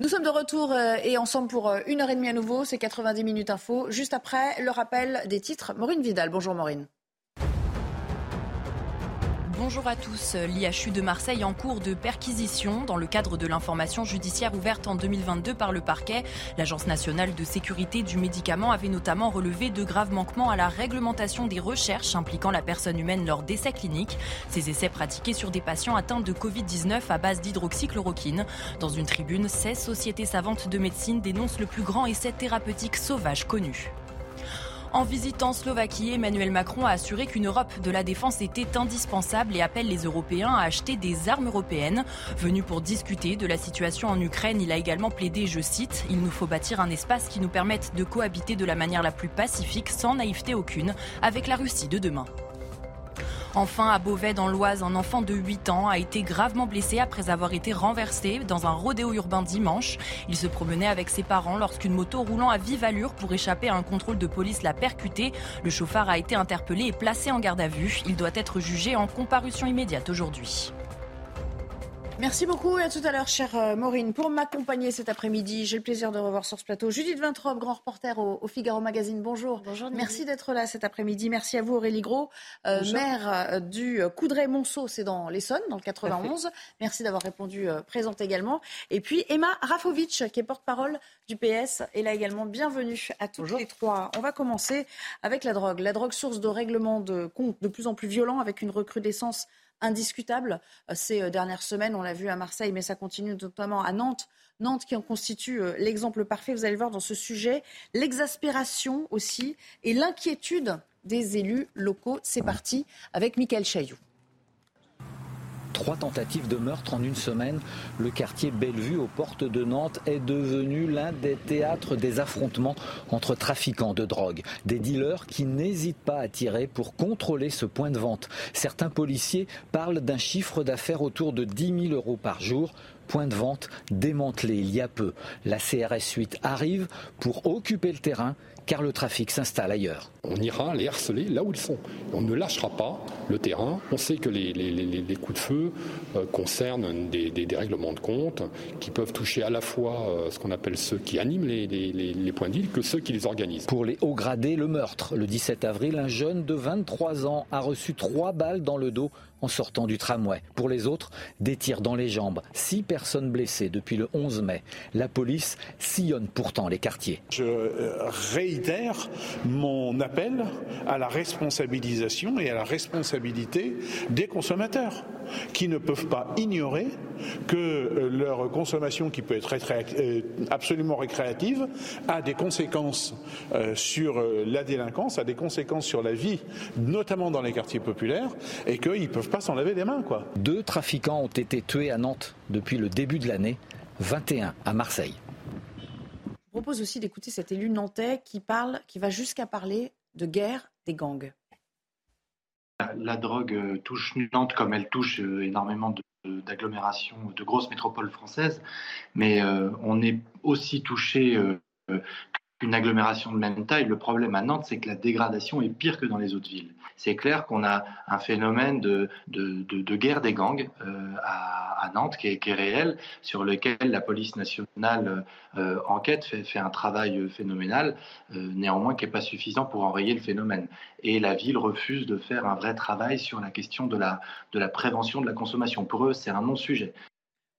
Nous sommes de retour euh, et ensemble pour euh, une heure et demie à nouveau. C'est 90 minutes info. Juste après, le rappel des titres. Maureen Vidal. Bonjour Maureen. Bonjour à tous. L'IHU de Marseille en cours de perquisition dans le cadre de l'information judiciaire ouverte en 2022 par le parquet. L'Agence nationale de sécurité du médicament avait notamment relevé de graves manquements à la réglementation des recherches impliquant la personne humaine lors d'essais cliniques. Ces essais pratiqués sur des patients atteints de Covid-19 à base d'hydroxychloroquine. Dans une tribune, 16 sociétés savantes de médecine dénoncent le plus grand essai thérapeutique sauvage connu. En visitant Slovaquie, Emmanuel Macron a assuré qu'une Europe de la défense était indispensable et appelle les Européens à acheter des armes européennes. Venu pour discuter de la situation en Ukraine, il a également plaidé, je cite, Il nous faut bâtir un espace qui nous permette de cohabiter de la manière la plus pacifique, sans naïveté aucune, avec la Russie de demain. Enfin, à Beauvais, dans l'Oise, un enfant de 8 ans a été gravement blessé après avoir été renversé dans un rodéo urbain dimanche. Il se promenait avec ses parents lorsqu'une moto roulant à vive allure pour échapper à un contrôle de police l'a percuté. Le chauffard a été interpellé et placé en garde à vue. Il doit être jugé en comparution immédiate aujourd'hui. Merci beaucoup et à tout à l'heure, chère euh, Maureen. Pour m'accompagner cet après-midi, j'ai le plaisir de revoir sur ce plateau Judith Vintrobe, grand reporter au, Figaro Magazine. Bonjour. Bonjour. Merci d'être là cet après-midi. Merci à vous, Aurélie Gros, euh, maire euh, du Coudray-Monceau, c'est dans l'Essonne, dans le 91. Merci d'avoir répondu présente également. Et puis Emma Rafovic, qui est porte-parole du PS, est là également. Bienvenue à tous les trois. On va commencer avec la drogue. La drogue, source de règlement de compte de plus en plus violent, avec une recrudescence indiscutable euh, ces euh, dernières semaines. On l'a vu à Marseille, mais ça continue notamment à Nantes. Nantes qui en constitue euh, l'exemple parfait, vous allez le voir dans ce sujet. L'exaspération aussi et l'inquiétude des élus locaux. C'est parti avec Michael Chailloux. Trois tentatives de meurtre en une semaine. Le quartier Bellevue aux portes de Nantes est devenu l'un des théâtres des affrontements entre trafiquants de drogue. Des dealers qui n'hésitent pas à tirer pour contrôler ce point de vente. Certains policiers parlent d'un chiffre d'affaires autour de 10 000 euros par jour point de vente démantelé il y a peu. La CRS 8 arrive pour occuper le terrain car le trafic s'installe ailleurs. On ira les harceler là où ils sont. On ne lâchera pas le terrain. On sait que les, coups de feu euh, concernent des, règlements de compte qui peuvent toucher à la fois euh, ce qu'on appelle ceux qui animent les, points d'île que ceux qui les organisent. Pour les hauts gradés, le meurtre. Le 17 avril, un jeune de 23 ans a reçu trois balles dans le dos en sortant du tramway. Pour les autres, des tirs dans les jambes. Six personnes blessées depuis le 11 mai. La police sillonne pourtant les quartiers. Je euh, mon appel à la responsabilisation et à la responsabilité des consommateurs qui ne peuvent pas ignorer que euh, leur consommation, qui peut être euh, absolument récréative, a des conséquences sur la délinquance, a des conséquences sur la vie, notamment dans les quartiers populaires, et qu'ils peuvent pas s'en laver les mains. Deux trafiquants ont été tués à Nantes depuis le début de l'année, 21 à Marseille. Je propose aussi d'écouter cet élu nantais qui parle, qui va jusqu'à parler de guerre des gangs. La drogue euh, touche Nantes comme elle touche euh, énormément d'agglomérations, de, grosses métropoles françaises, mais euh, on est aussi touché qu'une agglomération de même taille. Le problème à Nantes, c'est que la dégradation est pire que dans les autres villes c'est clair qu'on a un phénomène de, de, guerre des gangs euh, à, Nantes qui est, réel, sur lequel la police nationale euh, enquête, fait, un travail phénoménal, euh, néanmoins qui n'est pas suffisant pour enrayer le phénomène. Et la ville refuse de faire un vrai travail sur la question de la, de la prévention de la consommation. Pour eux, c'est un non-sujet.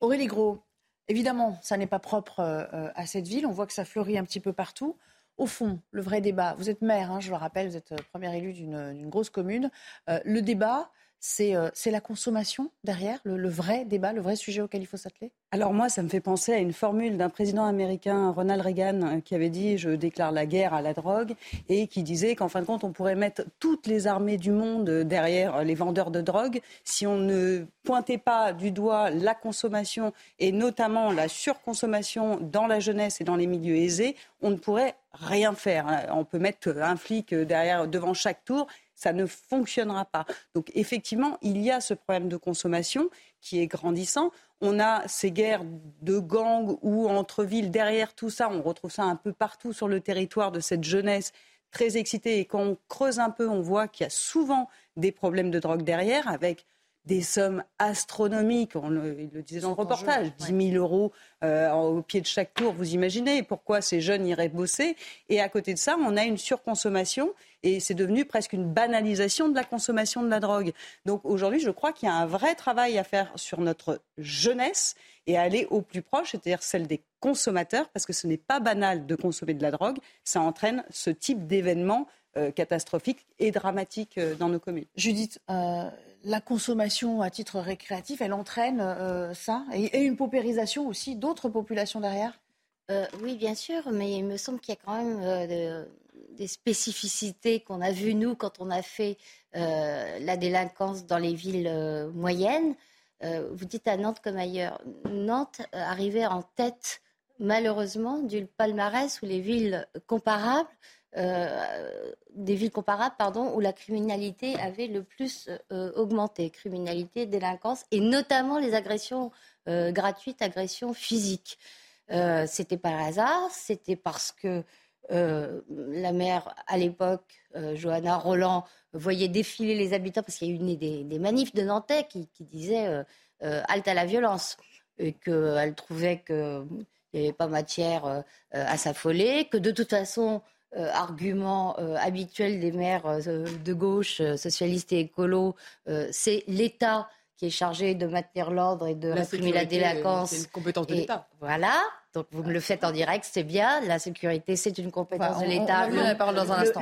Aurélie Gros, évidemment, ça n'est pas propre à cette ville. On voit que ça fleurit un petit peu partout au fond, le vrai débat, vous êtes maire, hein, je le rappelle, vous êtes euh, premier élu d'une grosse commune. Euh, le débat, euh, c'est la consommation derrière, le, vrai débat, le vrai sujet auquel il faut s'atteler? Alors moi, ça me fait penser à une formule d'un président américain, Ronald Reagan, qui avait dit ⁇ Je déclare la guerre à la drogue ⁇ et qui disait qu'en fin de compte, on pourrait mettre toutes les armées du monde derrière les vendeurs de drogue si on ne pointait pas du doigt la consommation et notamment la surconsommation dans la jeunesse et dans les milieux aisés, on ne pourrait rien faire. On peut mettre un flic derrière, devant chaque tour ça ne fonctionnera pas. Donc effectivement, il y a ce problème de consommation qui est grandissant. On a ces guerres de gangs ou entre villes. Derrière tout ça, on retrouve ça un peu partout sur le territoire de cette jeunesse très excitée. Et quand on creuse un peu, on voit qu'il y a souvent des problèmes de drogue derrière, avec des sommes astronomiques. On le, il le disait dans le reportage, 10 000 euros euh, au pied de chaque tour. Vous imaginez pourquoi ces jeunes iraient bosser Et à côté de ça, on a une surconsommation et c'est devenu presque une banalisation de la consommation de la drogue. Donc aujourd'hui, je crois qu'il y a un vrai travail à faire sur notre jeunesse et aller au plus proche, c'est-à-dire celle des consommateurs, parce que ce n'est pas banal de consommer de la drogue. Ça entraîne ce type d'événement euh, catastrophique et dramatique euh, dans nos communes. Judith, euh, la consommation à titre récréatif, elle entraîne ça et, une paupérisation aussi d'autres populations derrière? Oui, bien sûr, mais il me semble qu'il y a quand même des spécificités qu'on a vues, nous, quand on a fait la délinquance dans les villes moyennes. vous dites à Nantes comme ailleurs. Nantes arrivait en tête, malheureusement, du palmarès où les villes comparables euh, des villes comparables pardon, où la criminalité avait le plus euh, augmenté, criminalité, délinquance, et notamment les agressions euh, gratuites, agressions physiques. c'était par hasard, c'était parce que la maire, à l'époque, Johanna Roland, voyait défiler les habitants, parce qu'il y a eu des, des, manifs de Nantais qui, qui disaient halte à la violence, et qu'elle trouvait qu'il n'y avait pas matière à s'affoler, que de toute façon, euh, argument euh, habituel des maires euh, de gauche, socialistes et écolos, c'est l'État qui est chargé de maintenir l'ordre et de réprimer la délinquance. C'est une compétence de l'État. Voilà. Donc vous me le faites en direct, c'est bien. La sécurité, c'est une compétence de l'État. Le,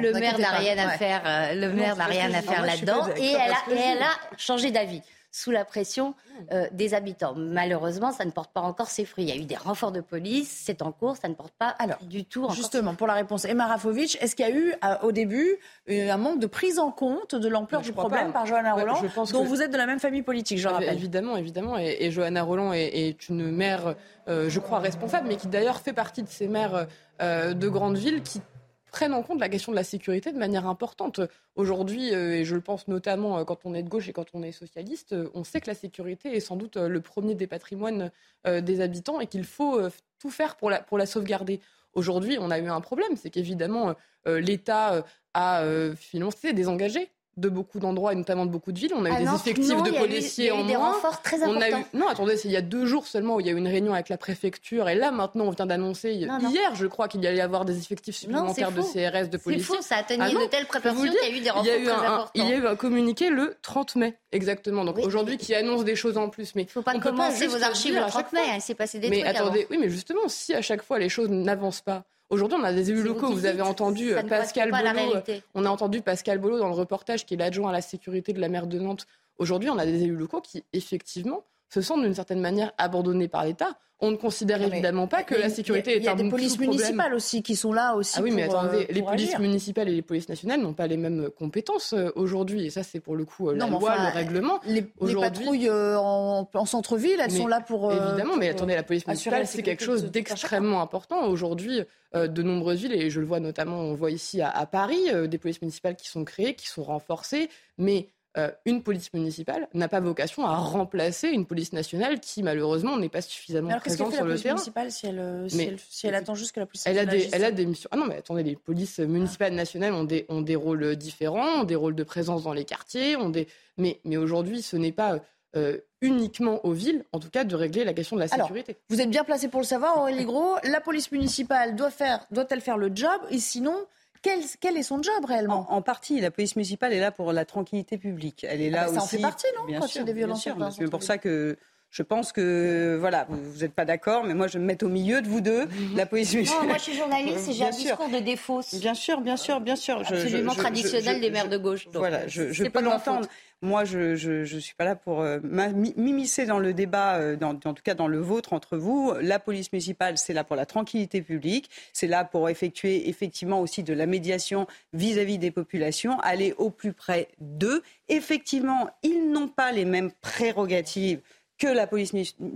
le, maire n'a rien à faire. Le maire n'a rien à faire là-dedans. Et elle a changé d'avis sous la pression euh, des habitants. Malheureusement, ça ne porte pas encore ses fruits. Il y a eu des renforts de police, c'est en cours, ça ne porte pas Alors, du tout encore Justement, pour la réponse, Emma Rafovic, est-ce qu'il y a eu euh, au début un manque de prise en compte de l'ampleur du problème par Johanna Roland, dont vous êtes de la même famille politique, je rappelle Évidemment, évidemment. Et, Johanna Roland est, une mère, euh, je crois, responsable, mais qui d'ailleurs fait partie de ces maires de grandes villes qui prennent en compte la question de la sécurité de manière importante. Aujourd'hui, euh, et je le pense notamment euh, quand on est de gauche et quand on est socialiste, euh, on sait que la sécurité est sans doute le premier des patrimoines des habitants et qu'il faut tout faire pour la, pour la sauvegarder. Aujourd'hui, on a eu un problème, c'est qu'évidemment, l'État a financé, désengagé de beaucoup d'endroits et notamment de beaucoup de villes. On a eu des effectifs de policiers en moins. Renforts très on a eu... Non, attendez, c'est il y a deux jours seulement où il y a eu une réunion avec la préfecture et là maintenant on vient d'annoncer hier, je crois qu'il y allait y avoir des effectifs supplémentaires de CRS, de policiers. C'est faux, ça a tenu ah de telles précautions qu'il y a eu des renforts très importants. Il y a eu un communiqué le 30 mai, exactement. Donc aujourd'hui qui annonce des choses en plus, mais il faut pas commencer vos archives le 30 mai. Il s'est passé des mais attendez, oui, mais justement, si à chaque fois les choses n'avancent pas Aujourd'hui, on a des élus locaux. Vous, avez entendu euh, Pascal Bolo. On a entendu Pascal Bolo dans le reportage qui est l'adjoint à la sécurité de la maire de Nantes. Aujourd'hui, on a des élus locaux qui, effectivement, se sentent d'une certaine manière abandonnés par l'État. On ne considère évidemment pas que la sécurité est un Il y a des polices municipales aussi qui sont là aussi. Ah oui, mais attendez, euh, les polices municipales et les polices nationales n'ont pas les mêmes compétences euh, aujourd'hui. Et ça, c'est pour le coup la loi, le règlement. Les, patrouilles en, centre-ville, elles sont là pour. évidemment, mais attendez, la police municipale, c'est quelque chose d'extrêmement important. Aujourd'hui, de nombreuses villes, et je le vois notamment, on voit ici à Paris, des polices municipales qui sont créées, qui sont renforcées, mais euh, une police municipale n'a pas vocation à remplacer une police nationale qui, malheureusement, n'est pas suffisamment présente sur le terrain. municipale si elle, euh, si, elle, si elle, attend juste que la police elle a des, Elle a des missions. Ah non, mais attendez, les polices municipales nationales ont des, ont des rôles différents, ont des rôles de présence dans les quartiers, ont des... mais, mais aujourd'hui, ce n'est pas. Euh, uniquement aux villes, en tout cas, de régler la question de la sécurité. vous êtes bien placé pour le savoir, Aurélie Gros. La police municipale doit faire, doit-elle faire le job? Et sinon, quel, est son job réellement en, partie, la police municipale est là pour la tranquillité publique. Elle est là ah aussi. Ça en fait partie, non bien Quand sûr, il y a des violences C'est pour ça que je pense que, voilà, vous n'êtes pas d'accord, mais moi je me mets au milieu de vous deux, mhm. la police municipale. Non, moi je suis journaliste et j'ai un discours de défaut. Bien sûr, bien sûr, bien sûr. Absolument traditionnel des maires de gauche. voilà, je, peux l'entendre. Moi, je ne suis pas là pour euh, m'immiscer dans le débat, euh, dans, en tout cas dans le vôtre entre vous. La police municipale, c'est là pour la tranquillité publique, c'est là pour effectuer effectivement aussi de la médiation vis-à-vis -vis des populations, aller au plus près d'eux. Effectivement, ils n'ont pas les mêmes prérogatives que la police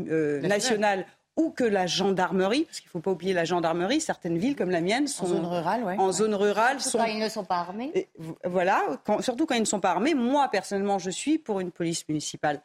euh, nationale ou que la gendarmerie, parce qu'il ne faut pas oublier la gendarmerie, certaines villes comme la mienne sont en zone rurale. Ouais. En zone rurale surtout quand ils ne sont pas armés. voilà, surtout quand ils ne sont pas armés. Moi, personnellement, je suis pour une police municipale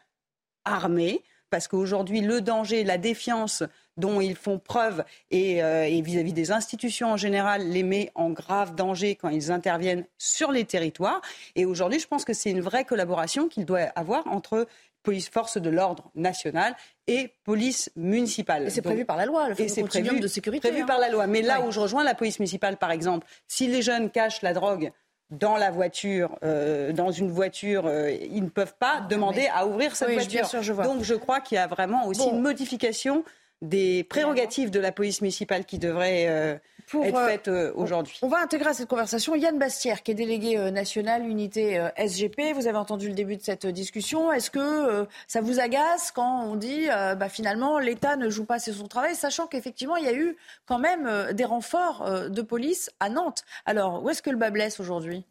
armée, parce qu'aujourd'hui, le danger, la défiance dont ils font preuve euh, et vis-à-vis des institutions en général les met en grave danger quand ils interviennent sur les territoires. Et aujourd'hui, je pense que c'est une vraie collaboration qu'il doit avoir entre police force de l'ordre nationale et police municipale. Et c'est prévu par la loi, le et c'est prévu, de sécurité. Prévu hein. par la loi. Mais là où je rejoins la police municipale, par exemple, si les jeunes cachent la drogue dans la voiture, euh, dans une voiture, euh, ils ne peuvent pas demander à ouvrir cette voiture. Donc je crois qu'il y a vraiment aussi une modification des prérogatives de la police municipale qui devrait euh, être faite aujourd'hui. On va intégrer à cette conversation Yann Bastière, qui est délégué national unité SGP. Vous avez entendu le début de cette discussion. Est-ce que ça vous agace quand on dit bah, finalement l'État ne joue pas assez son travail, sachant qu'effectivement il y a eu quand même des renforts de police à Nantes Alors où est-ce que le bas blesse aujourd'hui?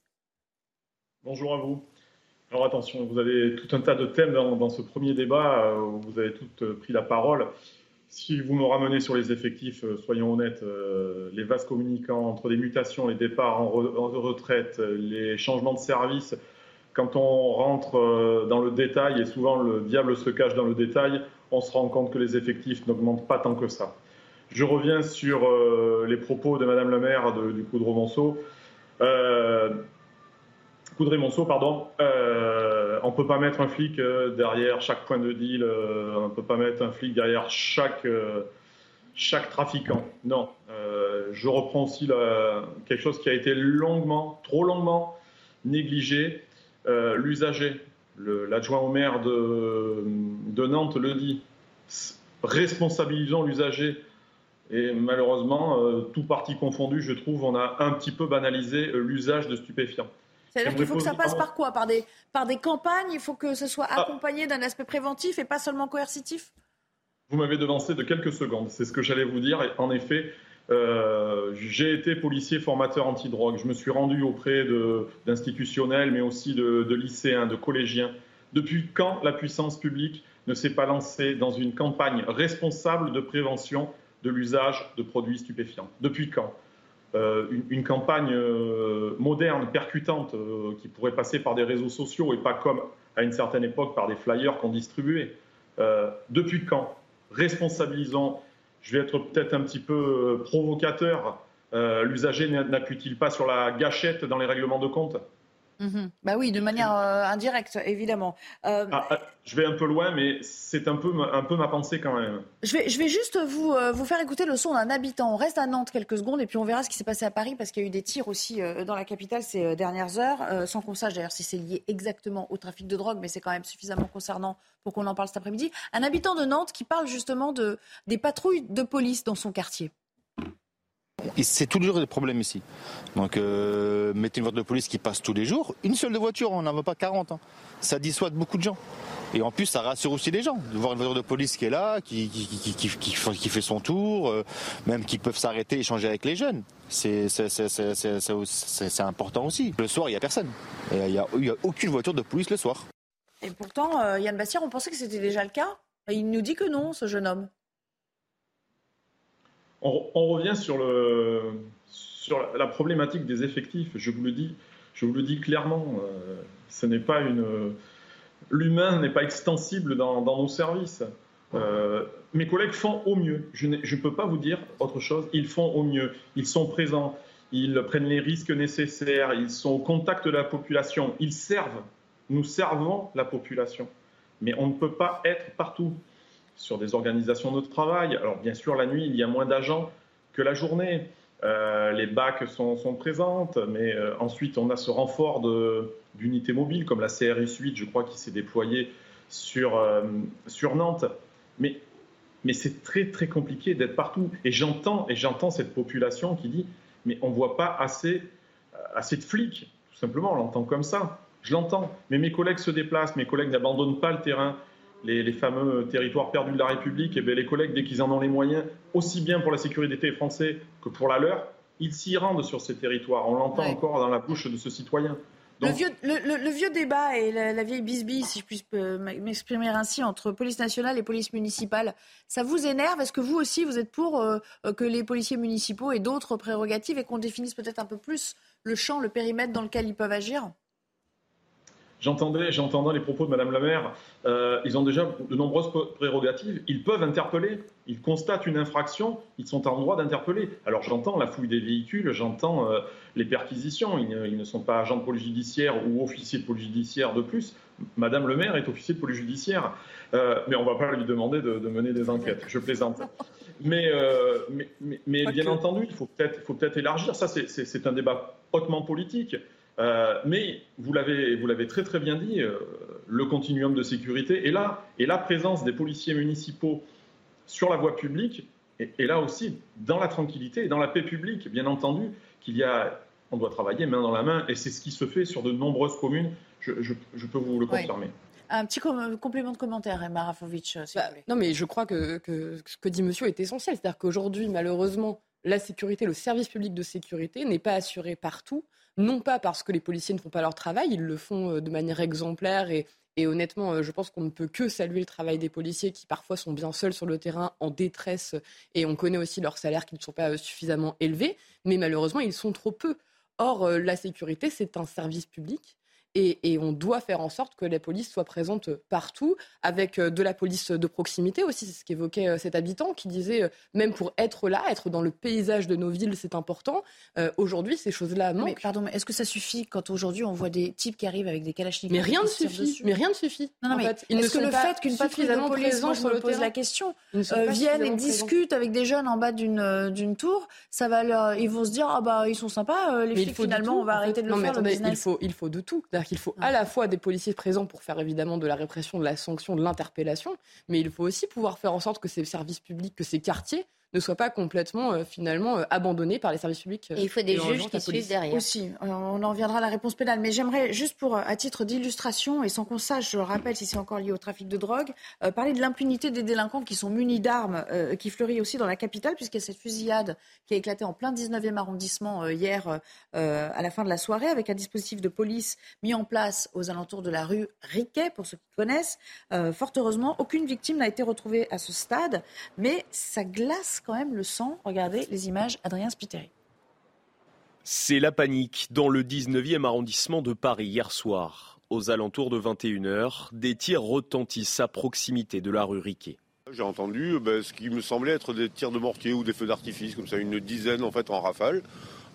Bonjour à vous. Alors attention, vous avez tout un tas de thèmes dans, ce premier débat où vous avez toutes pris la parole. Si vous me ramenez sur les effectifs, euh, soyons honnêtes, euh, les vases communicants entre les mutations, les départs en, retraite, les changements de service, quand on rentre euh, dans le détail, et souvent le diable se cache dans le détail, on se rend compte que les effectifs n'augmentent pas tant que ça. Je reviens sur les propos de Madame la maire du coup de Romanceau. Coudray-Monceau, pardon, euh, on ne peut pas mettre un flic euh, derrière chaque point de deal, euh, on ne peut pas mettre un flic derrière chaque, chaque trafiquant. Non. je reprends aussi quelque chose qui a été longuement, trop longuement négligé, l'usager. L'adjoint au maire de, de, Nantes le dit. Responsabilisons l'usager. Et malheureusement, tout parti confondu, je trouve, on a un petit peu banalisé l'usage de stupéfiants. C'est-à-dire qu'il faut que ça passe par quoi? Par des, par des campagnes? Il faut que ce soit ah. accompagné d'un aspect préventif et pas seulement coercitif? Vous m'avez devancé de quelques secondes. C'est ce que j'allais vous dire. Et en effet, euh, j'ai été policier formateur anti-drogue. Je me suis rendu auprès d'institutionnels, mais aussi de, de, lycéens, de collégiens. Depuis quand la puissance publique ne s'est pas lancée dans une campagne responsable de prévention de l'usage de produits stupéfiants? Depuis quand? Euh, une, campagne euh, moderne, percutante, euh, qui pourrait passer par des réseaux sociaux et pas comme à une certaine époque par des flyers qu'on distribuait. depuis quand Responsabilisons, je vais être peut-être un petit peu provocateur, l'usager n'appuie-t-il pas sur la gâchette dans les règlements de compte? Mhm. Bah oui, de manière euh, indirecte, évidemment. Euh, ah, ah, je vais un peu loin, mais c'est un peu, un peu ma pensée quand même. Je vais, je vais juste vous, euh, vous faire écouter le son d'un habitant. On reste à Nantes quelques secondes et puis on verra ce qui s'est passé à Paris parce qu'il y a eu des tirs aussi dans la capitale ces dernières heures, sans qu'on sache d'ailleurs si c'est lié exactement au trafic de drogue, mais c'est quand même suffisamment concernant pour qu'on en parle cet après-midi. Un habitant de Nantes qui parle justement de, des patrouilles de police dans son quartier. C'est toujours des problèmes ici. Donc, euh, mettez une voiture de police qui passe tous les jours. Une seule de voiture, on n'en veut pas 40. Hein. Ça dissuade beaucoup de gens. Et en plus, ça rassure aussi les gens de voir une voiture de police qui est là, qui, fait son tour, euh, même qui peuvent s'arrêter et échanger avec les jeunes. C'est important aussi. Le soir, il n'y a personne. Il n'y a, aucune voiture de police le soir. Et pourtant, euh, Yann Bastière, on pensait que c'était déjà le cas. Il nous dit que non, ce jeune homme on, revient sur, la problématique des effectifs. Je vous le dis, je vous le dis clairement, euh, ce n'est pas l'humain n'est pas extensible dans, nos services. Euh, mes collègues font au mieux. Je ne peux pas vous dire autre chose. Ils font au mieux. Ils sont présents. Ils prennent les risques nécessaires. Ils sont au contact de la population. Ils servent. Nous servons la population. Mais on ne peut pas être partout sur des organisations de travail. Alors bien sûr, la nuit, il y a moins d'agents que la journée. Euh, les bacs sont, sont présentes, mais euh, ensuite on a ce renfort d'unités mobiles comme la CRS 8, je crois, qui s'est déployée sur, euh, Nantes. Mais, c'est très très compliqué d'être partout. Et j'entends et j'entends cette population qui dit mais on voit pas assez assez de flics, tout simplement. On l'entend comme ça. Je l'entends. Mais mes collègues se déplacent, mes collègues n'abandonnent pas le terrain les, fameux territoires perdus de la République, et eh les collègues, dès qu'ils en ont les moyens, aussi bien pour la sécurité des Français que pour la leur, ils s'y rendent sur ces territoires. On l'entend encore dans la bouche de ce citoyen. le, vieux, le, vieux, débat et la, vieille bisbille, si je puis euh, m'exprimer ainsi, entre police nationale et police municipale, ça vous énerve? Est-ce que vous aussi, vous êtes pour euh, que les policiers municipaux aient d'autres prérogatives et qu'on définisse peut-être un peu plus le champ, le périmètre dans lequel ils peuvent agir? J'entendais, j'entendais les propos de Madame la maire. Euh, ils ont déjà de nombreuses prérogatives. Ils peuvent interpeller. Ils constatent une infraction. Ils sont en droit d'interpeller. Alors j'entends la fouille des véhicules, j'entends euh, les perquisitions. Ils ne, sont pas agents de police judiciaire ou officiers de police judiciaire de plus. Madame le maire est officier de police judiciaire. Euh, mais on ne va pas lui demander de, mener des enquêtes. Je plaisante. Mais, mais, bien entendu, il faut peut-être peut élargir. Ça, c'est un débat hautement politique. Euh, mais vous l'avez très très bien dit, euh, le continuum de sécurité est là. Et la présence des policiers municipaux sur la voie publique est, là aussi dans la tranquillité et dans la paix publique, bien entendu, qu'il y a, on doit travailler main dans la main, et c'est ce qui se fait sur de nombreuses communes, je, peux vous le confirmer. Un petit complément de commentaire, Emma Rafovic, bah, Non, mais je crois que, que ce que dit monsieur est essentiel. C'est-à-dire qu'aujourd'hui, malheureusement, la sécurité, le service public de sécurité n'est pas assuré partout non pas parce que les policiers ne font pas leur travail, ils le font euh, de manière exemplaire et, honnêtement, euh, je pense qu'on ne peut que saluer le travail des policiers qui parfois sont bien seuls sur le terrain, en détresse, et on connaît aussi leurs salaires qui ne sont pas euh, suffisamment élevés, mais malheureusement, ils sont trop peu. Or, la sécurité, c'est un service public et, on doit faire en sorte que la police soit présente partout, avec euh, de la police de proximité aussi. C'est ce qu'évoquait euh, cet habitant qui disait, euh, même pour être là, être dans le paysage de nos villes, c'est important. aujourd'hui, ces choses-là manquent. Mais pardon, mais est-ce que ça suffit quand aujourd'hui on voit des types qui arrivent avec des kalachnikovs Mais rien ne suffit. Mais rien ne suffit. Non, non, mais est-ce que le fait qu'une patrouille de police, moi je me pose la question, viennent et discutent avec des jeunes en bas d'une d'une tour, ça va leur, ils vont se dire ah bah ils sont sympas, les flics finalement on va arrêter de le faire. il faut il faut de tout. Il faut à la fois des policiers présents pour faire évidemment de la répression, de la sanction, de l'interpellation, mais il faut aussi pouvoir faire en sorte que ces services publics, que ces quartiers ne soient pas complètement euh, finalement euh, abandonnés par les services publics. Et il faut des juges qui suivent derrière. Aussi, on en reviendra à la réponse pénale. Mais j'aimerais juste pour, à titre d'illustration, et sans qu'on sache, je le rappelle, si c'est encore lié au trafic de drogue, euh, parler de l'impunité des délinquants qui sont munis d'armes, qui fleurit aussi dans la capitale, puisqu'il y a cette fusillade qui a éclaté en plein 19e arrondissement hier à la fin de la soirée, avec un dispositif de police mis en place aux alentours de la rue Riquet, pour ceux qui connaissent. fort heureusement, aucune victime n'a été retrouvée à ce stade, mais ça glace quand même le sang. Regardez les images, Adrien Spiteri. C'est la panique dans le 19e arrondissement de Paris hier soir. Aux alentours de 21h, des tirs retentissent à proximité de la rue Riquet. J'ai entendu ben, ce qui me semblait être des tirs de mortier ou des feux d'artifice, comme ça, une dizaine en fait en rafale.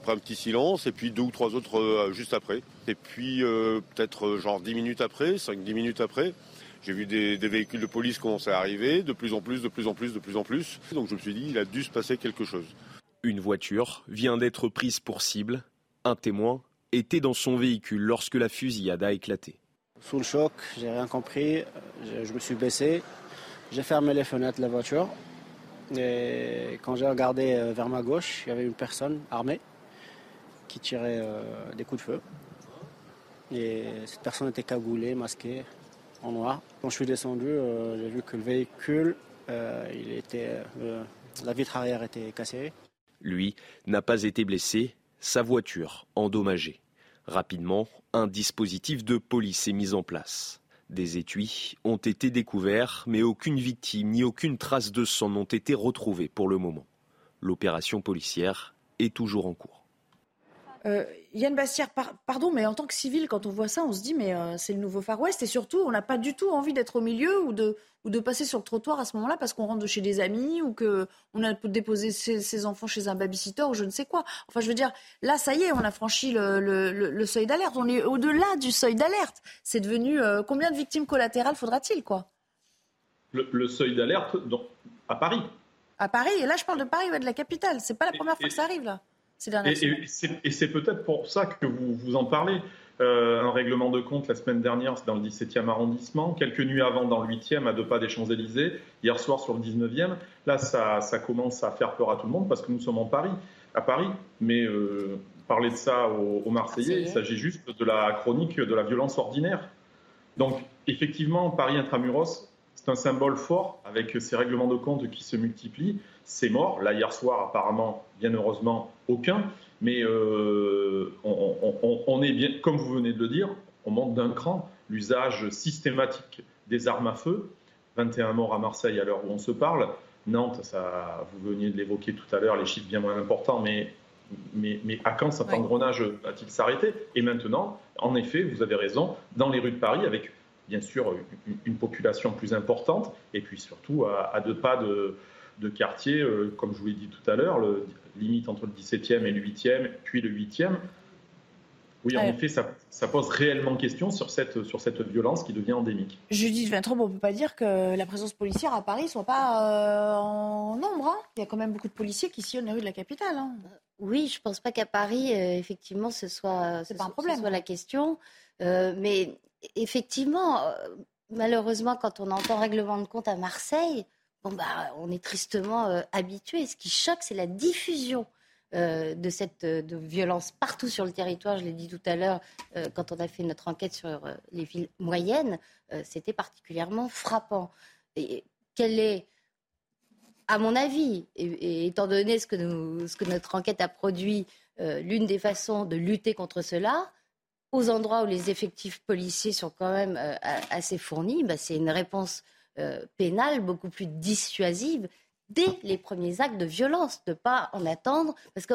Après un petit silence, et puis deux ou trois autres euh, juste après. Et puis euh, peut-être euh, genre 10 minutes après, 5-10 minutes après, j'ai vu des, véhicules de police commencer à arriver, de plus en plus, de plus en plus, de plus en plus. Donc je me suis dit, il a dû se passer quelque chose. Une voiture vient d'être prise pour cible. Un témoin était dans son véhicule lorsque la fusillade a éclaté. Sous le choc, j'ai rien compris. Je, me suis baissé. J'ai fermé les fenêtres de la voiture. Et quand j'ai regardé euh, vers ma gauche, il y avait une personne armée qui tirait euh, des coups de feu. Et cette personne était cagoulée, masquée Quand je suis descendu, euh, j'ai vu que le véhicule, euh, euh, la vitre arrière était cassée. Lui n'a pas été blessé, sa voiture endommagée. Rapidement, un dispositif de police est mis en place. Des étuis ont été découverts, mais aucune victime ni aucune trace de sang n'ont été retrouvées pour le moment. L'opération policière est toujours en cours. Euh, Yann Bastière, pardon, mais en tant que civil, quand on voit ça, on se dit, mais euh, c'est le nouveau Far West. Et surtout, on n'a pas du tout envie d'être au milieu ou de, ou de passer sur le trottoir à ce moment-là parce qu'on rentre de chez des amis ou qu'on a déposé ses, enfants chez un babysitter ou je ne sais quoi. Enfin, je veux dire, là, ça y est, on a franchi le, seuil d'alerte. On est au-delà du seuil d'alerte. C'est devenu. Euh, combien de victimes collatérales faudra-t-il, quoi? Le, seuil d'alerte à Paris. À Paris, et là je parle de Paris, de la capitale. C'est pas la première fois que ça arrive là. Et, c'est peut-être pour ça que vous, vous en parlez. Euh, un règlement de compte la semaine dernière, c'est dans le 17e arrondissement. Quelques nuits avant, dans le 8e, à deux pas des Champs-Élysées. Hier soir, sur le 19e. Là, ça, commence à faire peur à tout le monde parce que nous sommes en Paris, à Paris. Mais euh, parler de ça aux, Marseillais, il s'agit juste de la chronique de la violence ordinaire. Donc, effectivement, Paris intramuros, c'est un symbole fort avec ces règlements de compte qui se multiplient. C'est mort. Là, hier soir, apparemment, bien heureusement, aucun. Mais euh, on, est bien, comme vous venez de le dire, on monte d'un cran. L'usage systématique des armes à feu. 21 morts à Marseille à l'heure où on se parle. Nantes, ça, vous veniez de l'évoquer tout à l'heure, les chiffres bien moins importants, mais mais, mais à quand cet engrenage a-t-il s'arrêté Et maintenant, en effet, vous avez raison, dans les rues de Paris, avec bien sûr une, population plus importante, et puis surtout à, deux pas de, de quartiers, euh, comme je vous l'ai dit tout à l'heure, limite entre le 17e et le 8e, puis le 8e. Oui, en effet, ça, ça, pose réellement question sur cette, sur cette violence qui devient endémique. Judith Vintraube, on ne peut pas dire que la présence policière à Paris ne soit pas euh, en nombre. Hein. Il y a quand même beaucoup de policiers qui sillonnent les rues de la capitale. Hein. Oui, je ne pense pas qu'à Paris, euh, effectivement, ce soit, ce pas un problème. soit la question. Euh, mais effectivement, malheureusement, quand on entend règlement de compte à Marseille, bon, bah, on est tristement habitué. Ce qui choque, c'est la diffusion euh, de cette euh, violence partout sur le territoire. Je l'ai dit tout à l'heure euh, quand on a fait notre enquête sur les villes moyennes, c'était particulièrement frappant. Et quelle est, à mon avis, et, étant donné ce que, ce que, notre enquête a produit, l'une des façons de lutter contre cela, aux endroits où les effectifs policiers sont quand même assez fournis, bah, c'est une réponse pénale beaucoup plus dissuasive dès les premiers actes de violence, de ne pas en attendre, parce que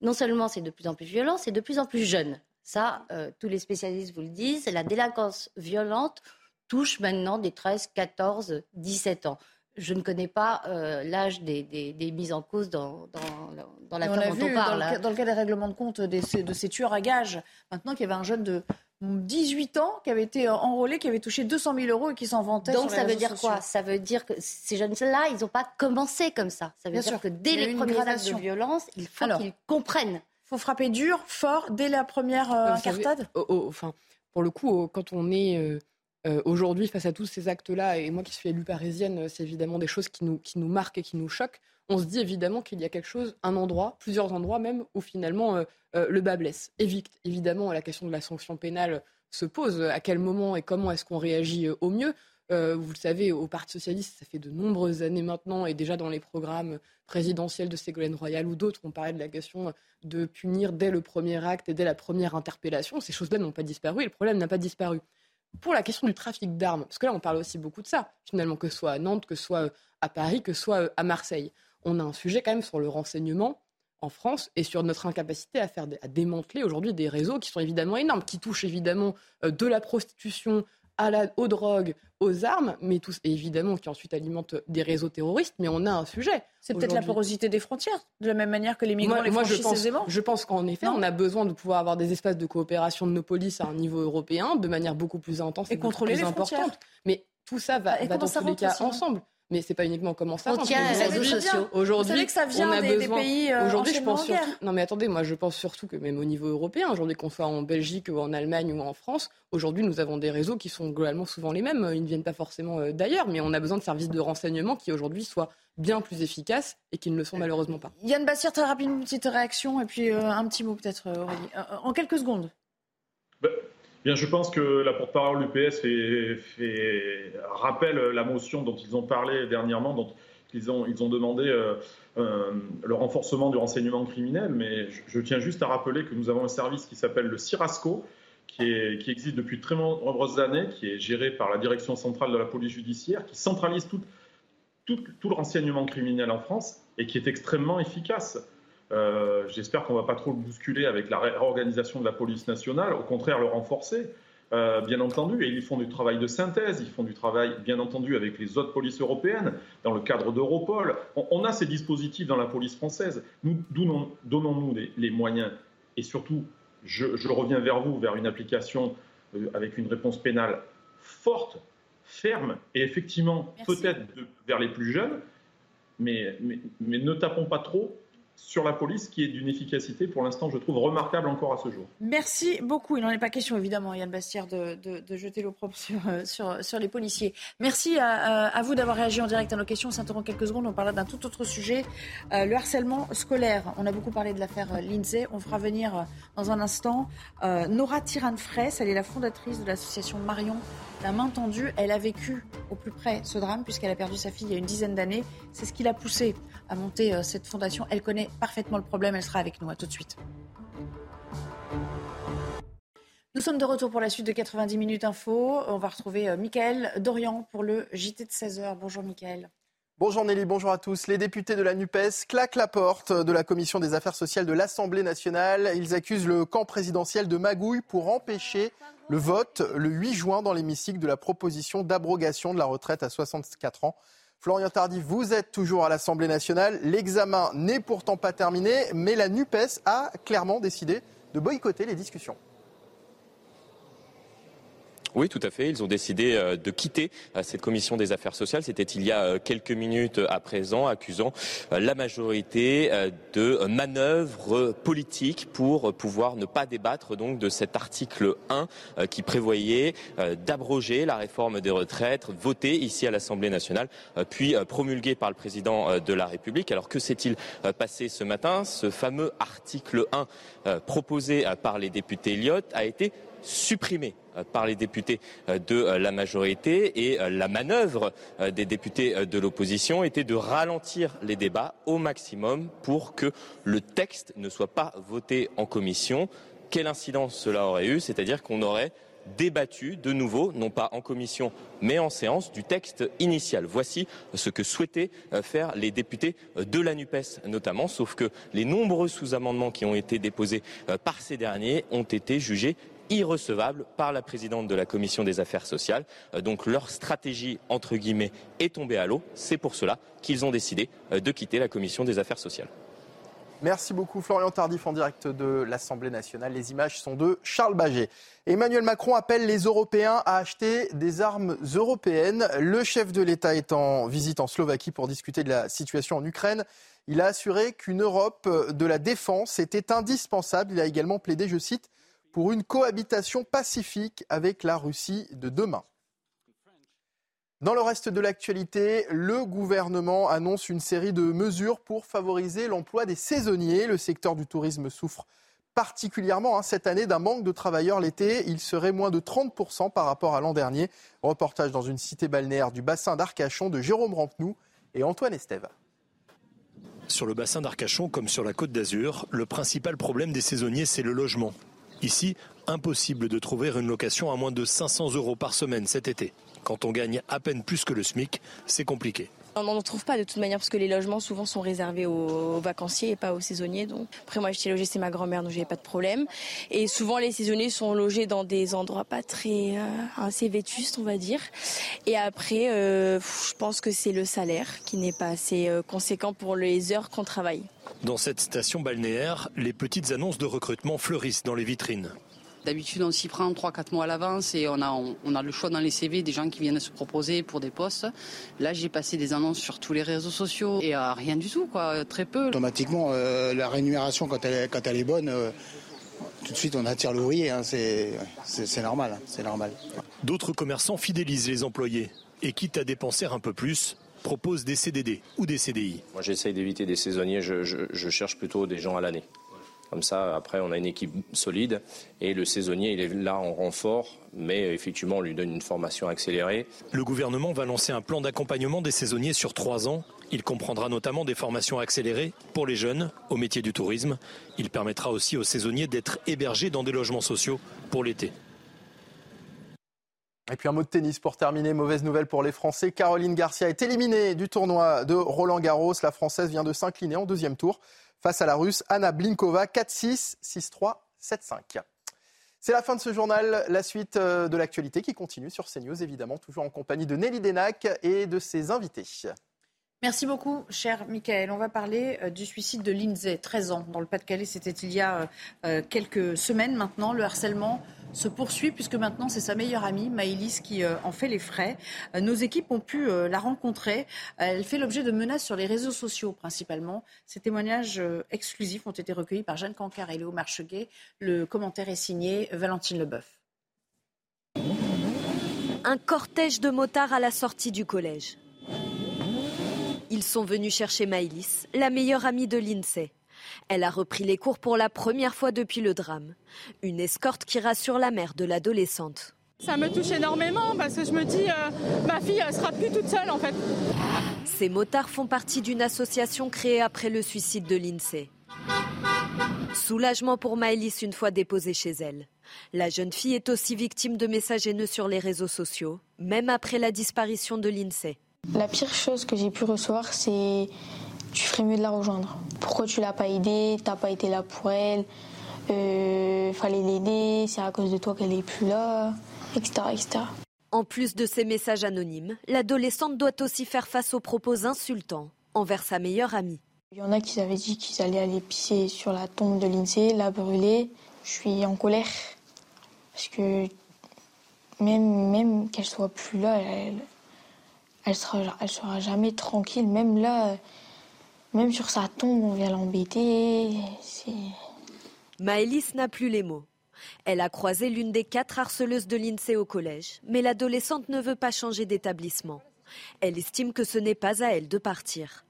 non seulement c'est de plus en plus violent, c'est de plus en plus jeune. Ça, euh, tous les spécialistes vous le disent, la délinquance violente touche maintenant des 13, 14, 17 ans. Je ne connais pas euh, l'âge des, mises en cause dans, dans, dans l'affaire dont on parle. Dans le, dans le, cas des règlements de compte de ces tueurs à gages, maintenant qu'il y avait un jeune de 18 ans, qui avait été euh, enrôlé, qui avait touché 200 000 euros et qui s'en vantait. Donc ça veut dire quoi? Ça veut dire que ces jeunes-là, ils n'ont pas commencé comme ça. Ça veut dire que dès les premiers actes de violence, il faut qu'ils comprennent. Il faut frapper dur, fort, dès la première euh, incartade? enfin, Pour le coup, quand on est euh, aujourd'hui face à tous ces actes-là, et moi qui suis élue parisienne, c'est évidemment des choses qui nous, qui nous marquent et qui nous choquent on se dit évidemment qu'il y a quelque chose, un endroit, plusieurs endroits même, où finalement euh, euh, le bas blesse. Évidemment, la question de la sanction pénale se pose. À quel moment et comment est-ce qu'on réagit euh, au mieux? Vous le savez, au Parti socialiste, ça fait de nombreuses années maintenant, et déjà dans les programmes présidentiels de Ségolène Royal ou d'autres, on parlait de la question de punir dès le premier acte et dès la première interpellation. Ces choses-là n'ont pas disparu et le problème n'a pas disparu. Pour la question du trafic d'armes, parce que là on parle aussi beaucoup de ça, finalement, que ce soit à Nantes, que ce soit à Paris, que ce soit à Marseille on a un sujet quand même sur le renseignement en France et sur notre incapacité à, faire, à démanteler aujourd'hui des réseaux qui sont évidemment énormes, qui touchent évidemment euh, de la prostitution à la, aux drogues, aux armes, mais tous, évidemment qui ensuite alimentent des réseaux terroristes. Mais on a un sujet. C'est peut-être la porosité des frontières, de la même manière que les migrants les moi, je pense, aisément. Je pense qu'en effet, on a besoin de pouvoir avoir des espaces de coopération de nos polices à un niveau européen de manière beaucoup plus intense et, contrôler plus les importante. Mais tout ça va, va dans tous les cas ensemble mais c'est pas uniquement comment ça. On tient les réseaux sociaux. Aujourd'hui, que ça vient on a des, besoin. Des pays euh, aujourd'hui, je pense surtout. Non, mais attendez, moi, je pense surtout que même au niveau européen, aujourd'hui, qu'on soit en Belgique ou en Allemagne ou en France, aujourd'hui, nous avons des réseaux qui sont globalement souvent les mêmes. Ils ne viennent pas forcément euh, d'ailleurs, mais on a besoin de services de renseignement qui aujourd'hui soient bien plus efficaces et qui ne le sont malheureusement pas. Yann Bassir, très rapide, une petite réaction et puis euh, un petit mot peut-être, Aurélie. en quelques secondes. Bah, Je pense que la porte-parole du PS fait, rappelle la motion dont ils ont parlé dernièrement, dont ils ont, ils ont demandé euh, euh, le renforcement du renseignement criminel. Mais je, tiens juste à rappeler que nous avons un service qui s'appelle le CIRASCO, qui, existe depuis très nombreuses années, qui est géré par la Direction centrale de la police judiciaire, qui centralise tout le renseignement criminel en France et qui est extrêmement efficace. Euh, j'espère qu'on ne va pas trop le bousculer avec la réorganisation de la police nationale, au contraire le renforcer, euh, bien entendu. Et ils font du travail de synthèse, ils font du travail, bien entendu, avec les autres polices européennes, dans le cadre d'Europol. On, a ces dispositifs dans la police française. Nous, donnons-nous les, moyens et surtout, je, reviens vers vous, vers une application euh, avec une réponse pénale forte, ferme et effectivement peut-être vers les plus jeunes, mais, mais ne tapons pas trop sur la police qui est d'une efficacité, pour l'instant, je trouve remarquable encore à ce jour. Merci beaucoup. Il n'en est pas question, évidemment, Yann Bastière, de, de, jeter l'opprobre sur, euh, sur, sur, les policiers. Merci à, vous d'avoir réagi en direct à nos questions. On s'interrompt quelques secondes. On parlera d'un tout autre sujet, euh, le harcèlement scolaire. On a beaucoup parlé de l'affaire euh, Lindsay. On fera venir dans un instant Nora Tiran-Fraisse. Elle est la fondatrice de l'association Marion la main tendue. Elle a vécu au plus près ce drame puisqu'elle a perdu sa fille il y a une dizaine d'années. C'est ce qui l'a poussée à monter euh, cette fondation. Elle connaît parfaitement le problème. Elle sera avec nous. À tout de suite. Nous sommes de retour pour la suite de 90 minutes info. On va retrouver euh, Mickaël Dorian pour le JT de 16h. Bonjour Mickaël. Bonjour Nelly, bonjour à tous. Les députés de la NUPES claquent la porte de la commission des affaires sociales de l'Assemblée nationale. Ils accusent le camp présidentiel de magouille pour empêcher le vote le 8 juin dans l'hémicycle de la proposition d'abrogation de la retraite à 64 ans. Florian Tardif, vous êtes toujours à l'Assemblée nationale. L'examen n'est pourtant pas terminé, mais la NUPES a clairement décidé de boycotter les discussions. Oui, tout à fait. Ils ont décidé euh, de quitter euh, cette commission des affaires sociales. C'était il y a euh, quelques minutes à présent, accusant la majorité de manœuvres politiques pour pouvoir ne pas débattre donc de cet article 1 qui prévoyait d'abroger la réforme des retraites votée ici à l'Assemblée nationale, puis promulguée par le président de la République. Alors que s'est-il passé ce matin? Ce fameux article 1 proposé par les députés Elliott a été supprimé par les députés euh, de euh, la majorité et la manœuvre des députés de l'opposition était de ralentir les débats au maximum pour que le texte ne soit pas voté en commission. Quelle incidence cela aurait eu? C'est-à-dire qu'on aurait débattu de nouveau, non pas en commission, mais en séance, du texte initial. Voici ce que souhaitaient faire les députés de la NUPES notamment, sauf que les nombreux sous-amendements qui ont été déposés par ces derniers ont été jugés irrecevable par la présidente de la commission des affaires sociales. Euh, donc leur stratégie, entre guillemets, est tombée à l'eau. C'est pour cela qu'ils ont décidé euh, de quitter la commission des affaires sociales. Merci beaucoup Florian Tardif en direct de l'Assemblée nationale. Les images sont de Charles Baget. Emmanuel Macron appelle les Européens à acheter des armes européennes. Le chef de l'État est en visite en Slovaquie pour discuter de la situation en Ukraine. Il a assuré qu'une Europe de la défense était indispensable. Il a également plaidé, je cite, pour une cohabitation pacifique avec la Russie de demain. Dans le reste de l'actualité, le gouvernement annonce une série de mesures pour favoriser l'emploi des saisonniers. Le secteur du tourisme souffre particulièrement hein, cette année d'un manque de travailleurs l'été. Il serait moins de 30% par rapport à l'an dernier. Reportage dans une cité balnéaire du bassin d'Arcachon de Jérôme Rampenou et Antoine Estève. Sur le bassin d'Arcachon comme sur la côte d'Azur, le principal problème des saisonniers, c'est le logement. Ici, impossible de trouver une location à moins de 500 euros par semaine cet été. Quand on gagne à peine plus que le SMIC, c'est compliqué. On n'en trouve pas de toute manière parce que les logements souvent sont réservés aux vacanciers et pas aux saisonniers. Donc après moi j'étais logée chez ma grand-mère donc j'avais pas de problème. Et souvent les saisonniers sont logés dans des endroits pas très euh, assez vétustes on va dire. Et après euh, je pense que c'est le salaire qui n'est pas assez euh, conséquent pour les heures qu'on travaille. Dans cette station balnéaire, les petites annonces de recrutement fleurissent dans les vitrines. D'habitude, on s'y prend 3-4 mois à l'avance et on a, on, a le choix dans les CV des gens qui viennent se proposer pour des postes. Là, j'ai passé des annonces sur tous les réseaux sociaux et euh, rien du tout, quoi, très peu. Automatiquement, euh, la rémunération, quand elle, quand elle est bonne, euh, tout de suite, on attire l'ouvrier. Hein, c'est normal, c'est normal. D'autres commerçants fidélisent les employés et quitte à dépenser un peu plus, proposent des CDD ou des CDI. Moi, j'essaye d'éviter des saisonniers. je cherche plutôt des gens à l'année. Comme ça, après, on a une équipe solide et le saisonnier, il est là en renfort, mais effectivement, on lui donne une formation accélérée. Le gouvernement va lancer un plan d'accompagnement des saisonniers sur trois ans. Il comprendra notamment des formations accélérées pour les jeunes au métier du tourisme. Il permettra aussi aux saisonniers d'être hébergés dans des logements sociaux pour l'été. Et puis un mot de tennis pour terminer. Mauvaise nouvelle pour les Français. Caroline Garcia est éliminée du tournoi de Roland Garros. La Française vient de s'incliner en deuxième tour face à la Russe Anna Blinkova 4-6, 6-3, 7-5. C'est la fin de ce journal, la suite euh, de l'actualité qui continue sur CNews, évidemment, toujours en compagnie de Nelly Denac et de ses invités. Merci beaucoup, cher Michael. On va parler euh, du suicide de Lindsay, 13 ans, dans le Pas-de-Calais. C'était il y a euh, quelques semaines maintenant. Le harcèlement se poursuit puisque maintenant c'est sa meilleure amie, Maëlys, qui euh, en fait les frais. Euh, nos équipes ont pu euh, la rencontrer. Elle fait l'objet de menaces sur les réseaux sociaux principalement. Ces témoignages exclusifs ont été recueillis par Jeanne Cancard et Léo Marcheguet. Le commentaire est signé Valentine Leboeuf. Un cortège de motards à la sortie du collège. Ils sont venus chercher Maëlys, la meilleure amie de l'INSEE. Elle a repris les cours pour la première fois depuis le drame. Une escorte qui rassure la mère de l'adolescente. Ça me touche énormément parce que je me dis, euh, ma fille, elle sera plus toute seule en fait. Ces motards font partie d'une association créée après le suicide de l'INSEE. Soulagement pour Maëlys une fois déposée chez elle. La jeune fille est aussi victime de messages haineux sur les réseaux sociaux, même après la disparition de l'INSEE. La pire chose que j'ai pu recevoir, c'est tu ferais mieux de la rejoindre. Pourquoi tu l'as pas aidée? T'as pas été là pour elle? Euh, Fallait l'aider? C'est à cause de toi qu'elle est plus là, etc., etc. En plus de ces messages anonymes, l'adolescente doit aussi faire face aux propos insultants envers sa meilleure amie. Il y en a qui avaient dit qu'ils allaient aller pisser sur la tombe de l'INSEE, la brûler. Je suis en colère. Parce que même, même qu'elle soit plus là, elle, elle, sera, elle sera jamais tranquille. Même là, même sur sa tombe, on vient l'embêter. Maëlys n'a plus les mots. Elle a croisé l'une des quatre harceleuses de l'INSEE au collège, mais l'adolescente ne veut pas changer d'établissement. Elle estime que ce n'est pas à elle de partir.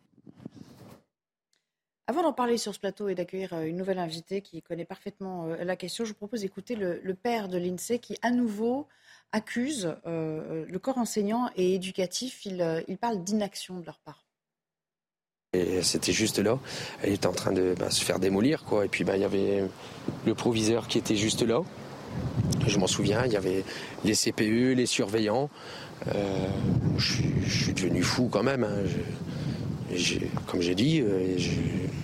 Avant d'en parler sur ce plateau et d'accueillir euh, une nouvelle invitée qui connaît parfaitement euh, la question, je vous propose d'écouter le, père de l'INSEE qui, à nouveau, accuse euh, le corps enseignant et éducatif. Il, parle d'inaction de leur part. C'était juste là. Elle était en train de bah, se faire démolir, quoi. Et puis, bah, il y avait le proviseur qui était juste là. Je m'en souviens, il y avait les CPE, les surveillants. je, suis devenu fou quand même. Hein comme j'ai dit, euh,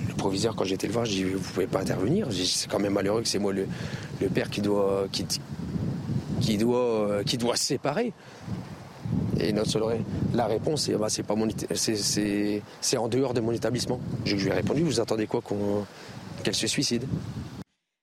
le proviseur, quand j'étais le voir, j'ai dit Vous pouvez pas intervenir. C'est quand même malheureux que c'est moi le, père qui doit, qui, doit, qui doit se séparer. Et notre seule, la réponse, c'est bah, c'est pas c'est en dehors de mon établissement. Je lui ai répondu Vous attendez quoi qu'elle se suicide?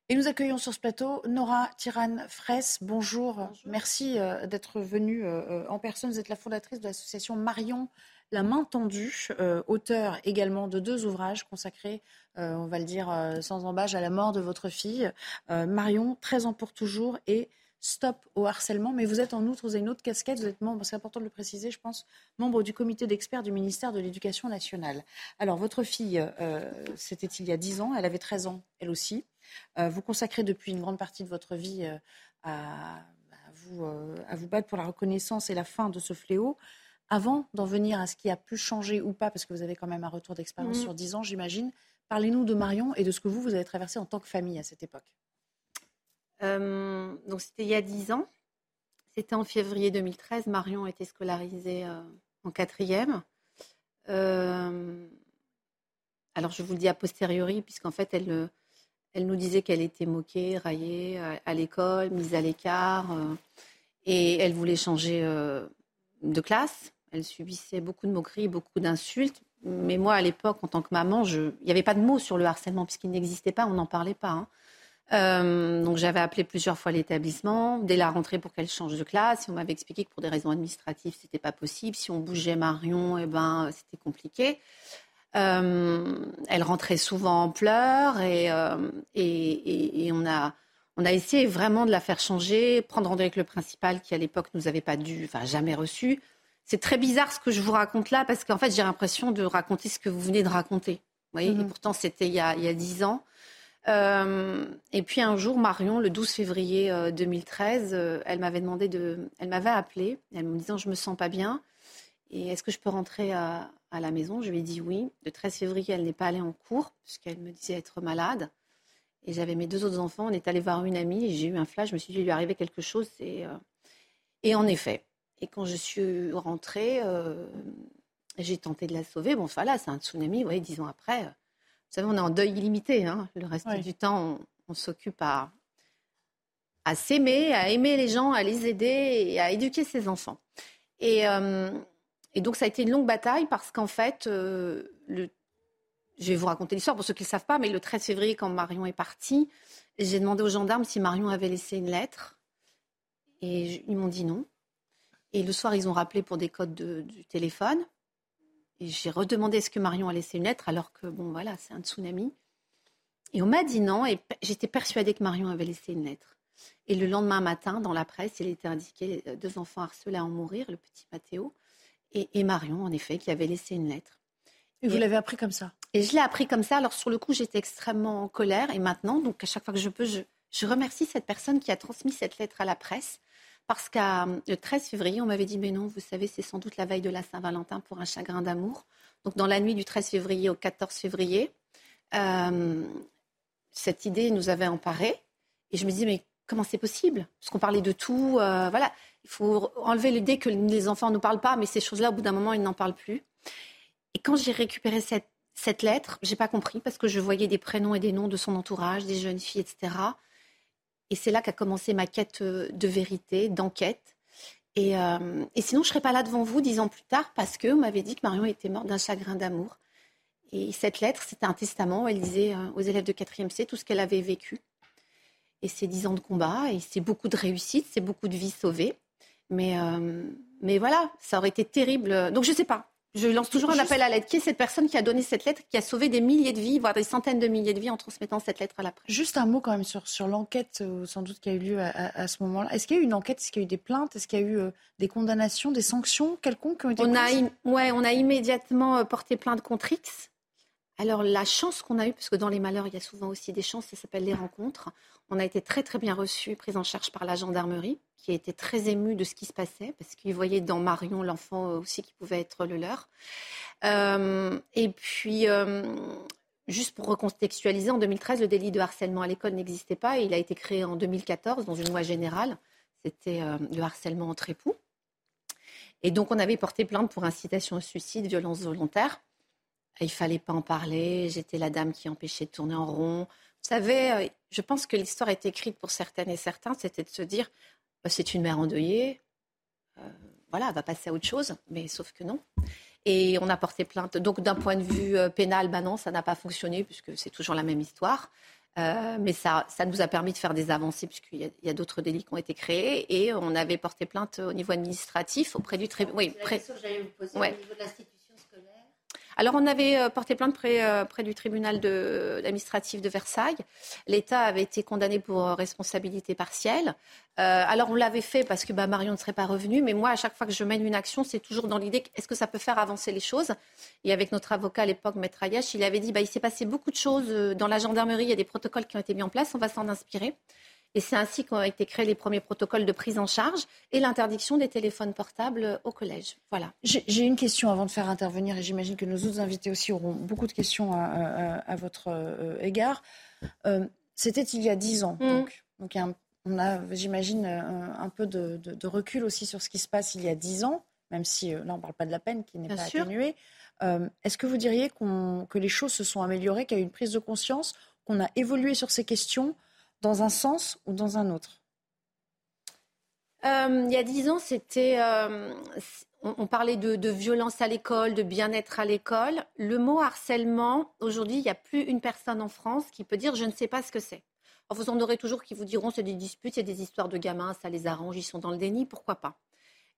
Et nous accueillons sur ce plateau Nora Tiran Fraisse. Bonjour. Merci euh, d'être venue euh, en personne. Vous êtes la fondatrice de l'association Marion la main tendue, euh, auteur également de deux ouvrages consacrés, euh, on va le dire euh, sans embâche, à la mort de votre fille, Marion, 13 ans pour toujours, et Stop au harcèlement. Mais vous êtes en outre, vous avez une autre casquette, vous êtes membre, c'est important de le préciser, je pense, membre du comité d'experts du ministère de l'Éducation nationale. Alors, votre fille, c'était il y a 10 ans, elle avait 13 ans, elle aussi. vous consacrez depuis une grande partie de votre vie à, vous, à vous battre pour la reconnaissance et la fin de ce fléau. Avant d'en venir à ce qui a pu changer ou pas, parce que vous avez quand même un retour d'expérience mm. sur 10 ans, j'imagine, parlez-nous de Marion et de ce que vous, vous avez traversé en tant que famille à cette époque. Euh, donc c'était il y a 10 ans. C'était en février 2013. Marion était scolarisée euh, en quatrième. Euh, alors je vous le dis a posteriori, puisqu'en fait elle, elle nous disait qu'elle était moquée, raillée à, l'école, mise à l'écart, et elle voulait changer de classe. Elle subissait beaucoup de moqueries, beaucoup d'insultes. Mais moi, à l'époque, en tant que maman, il n'y avait pas de mots sur le harcèlement puisqu'il n'existait pas, on n'en parlait pas. Hein. Euh, donc j'avais appelé plusieurs fois l'établissement dès la rentrée pour qu'elle change de classe. on m'avait expliqué que pour des raisons administratives, c'était pas possible. Si on bougeait Marion, eh ben, c'était compliqué. Euh, elle rentrait souvent en pleurs euh, et, et, on, a, on a essayé vraiment de la faire changer, prendre rendez-vous avec le principal qui à l'époque nous avait pas dû, enfin jamais reçu. C'est très bizarre ce que je vous raconte là parce qu'en fait, j'ai l'impression de raconter ce que vous venez de raconter. Vous voyez? Et mhm. pourtant, c'était il y a dix ans. Euh, et puis un jour, Marion, le 12 février 2013, euh, euh, elle m'avait demandé de, elle m'avait appelé, elle me disant je me sens pas bien et est-ce que je peux rentrer à, la maison? Je lui ai dit oui. Le 13 février, elle n'est pas allée en cours puisqu'elle me disait être malade. Et j'avais mes deux autres enfants. On est allé voir une amie et j'ai eu un flash. Je me suis dit il lui arrivait quelque chose. Et, et en effet, et quand je suis rentrée, j'ai tenté de la sauver. Bon, voilà, c'est un tsunami, vous voyez, dix ans après. Vous savez, on est en deuil illimité. Hein. Le reste du temps, on, s'occupe à, à s'aimer, à aimer les gens, à les aider et à éduquer ses enfants. Et, euh, et donc, ça a été une longue bataille parce qu'en fait, euh, le, je vais vous raconter l'histoire pour ceux qui ne le savent pas, mais le 13 février, quand Marion est partie, j'ai demandé aux gendarmes si Marion avait laissé une lettre. Et ils m'ont dit non. Et le soir, ils ont rappelé pour des codes du téléphone. Et j'ai redemandé est-ce que Marion a laissé une lettre, alors que, bon, voilà, c'est un tsunami. Et on m'a dit non, et j'étais persuadée que Marion avait laissé une lettre. Et le lendemain matin, dans la presse, il était indiqué euh, deux enfants harcelés à en mourir, le petit Mathéo, et, Marion, en effet, qui avait laissé une lettre. Et vous l'avez appris comme ça? Et je l'ai appris comme ça. Alors, sur le coup, j'étais extrêmement en colère. Et maintenant, donc, à chaque fois que je peux, je remercie cette personne qui a transmis cette lettre à la presse parce que le 13 février, on m'avait dit, mais non, vous savez, c'est sans doute la veille de la Saint-Valentin pour un chagrin d'amour. Donc dans la nuit du 13 février au 14 février, euh, cette idée nous avait emparés. Et je me dis, mais comment c'est possible? Parce qu'on parlait de tout. Euh, voilà, il faut enlever l'idée que les enfants ne nous parlent pas, mais ces choses-là, au bout d'un moment, ils n'en parlent plus. Et quand j'ai récupéré cette, cette lettre, j'ai pas compris parce que je voyais des prénoms et des noms de son entourage, des jeunes filles, etc. Et c'est là qu'a commencé ma quête euh, de vérité, d'enquête. Et, euh, sinon, je ne serais pas là devant vous dix ans plus tard parce que vous m'avez dit que Marion était morte d'un chagrin d'amour. Et cette lettre, c'était un testament. Elle disait aux élèves de 4e C tout ce qu'elle avait vécu. Et c'est dix ans de combat, et c'est beaucoup de réussite, c'est beaucoup de vies sauvées. Mais, euh, mais voilà, ça aurait été terrible. Donc je ne sais pas. Je lance toujours un appel à l'aide. Qui est cette personne qui a donné cette lettre, qui a sauvé des milliers de vies, voire des centaines de milliers de vies en transmettant cette lettre à la presse? Juste un mot quand même sur, sur l'enquête, euh, sans doute, qui a eu lieu à, ce moment-là. Est-ce qu'il y a eu une enquête? Est-ce qu'il y a eu des plaintes? Est-ce qu'il y a eu euh, des condamnations, des sanctions quelconques qui ont été on a, ouais, on a immédiatement porté plainte contre X. Alors la chance qu'on a eue, parce que dans les malheurs, il y a souvent aussi des chances, ça s'appelle les rencontres. On a été très très bien reçus, pris en charge par la gendarmerie, qui a été très émue de ce qui se passait, parce qu'ils voyaient dans Marion l'enfant aussi qui pouvait être le leur. Euh, et puis, euh, juste pour recontextualiser, en 2013, le délit de harcèlement à l'école n'existait pas. Et il a été créé en 2014 dans une loi générale. C'était euh, le harcèlement entre époux. Et donc, on avait porté plainte pour incitation au suicide, violence volontaire. il fallait pas en parler. J'étais la dame qui empêchait de tourner en rond. Vous savez, euh, je pense que l'histoire est écrite pour certaines et certains, c'était de se dire, bah, c'est une mère endeuillée, euh, voilà, elle va passer à autre chose, mais sauf que non. Et on a porté plainte. Donc d'un point de vue euh, pénal, bah non, ça n'a pas fonctionné puisque c'est toujours la même histoire. mais ça, ça nous a permis de faire des avancées puisqu'il y a, d'autres délits qui ont été créés et on avait porté plainte au niveau administratif auprès du tribunal. Oui, près... que j'allais vous poser au niveau de l'institution alors, on avait euh, porté plainte près, euh, du tribunal administratif de Versailles. L'État avait été condamné pour euh, responsabilité partielle. alors, on l'avait fait parce que bah, Marion ne serait pas revenue. Mais moi, à chaque fois que je mène une action, c'est toujours dans l'idée est-ce que ça peut faire avancer les choses? Et avec notre avocat à l'époque, Maître Ayash, il avait dit bah, il s'est passé beaucoup de choses dans la gendarmerie. Il y a des protocoles qui ont été mis en place. On va s'en inspirer. Et c'est ainsi qu'ont été créés les premiers protocoles de prise en charge et l'interdiction des téléphones portables au collège. Voilà. J'ai une question avant de faire intervenir, et j'imagine que nos autres invités aussi auront beaucoup de questions à, votre euh, égard. Euh, c'était il y a dix ans, mmh. donc. on a, j'imagine, un, peu de, recul aussi sur ce qui se passe il y a dix ans, même si euh, là, on ne parle pas de la peine qui n'est pas atténuée. Est-ce que vous diriez que les choses se sont améliorées, qu'il y a eu une prise de conscience, qu'on a évolué sur ces questions dans un sens ou dans un autre? Euh, Il y a dix ans, c'était, euh, on, parlait de, violence à l'école, de bien-être à l'école. Le mot harcèlement, aujourd'hui, il n'y a plus une personne en France qui peut dire je ne sais pas ce que c'est. vous en aurez toujours qui vous diront c'est des disputes, c'est des histoires de gamins, ça les arrange, ils sont dans le déni, pourquoi pas?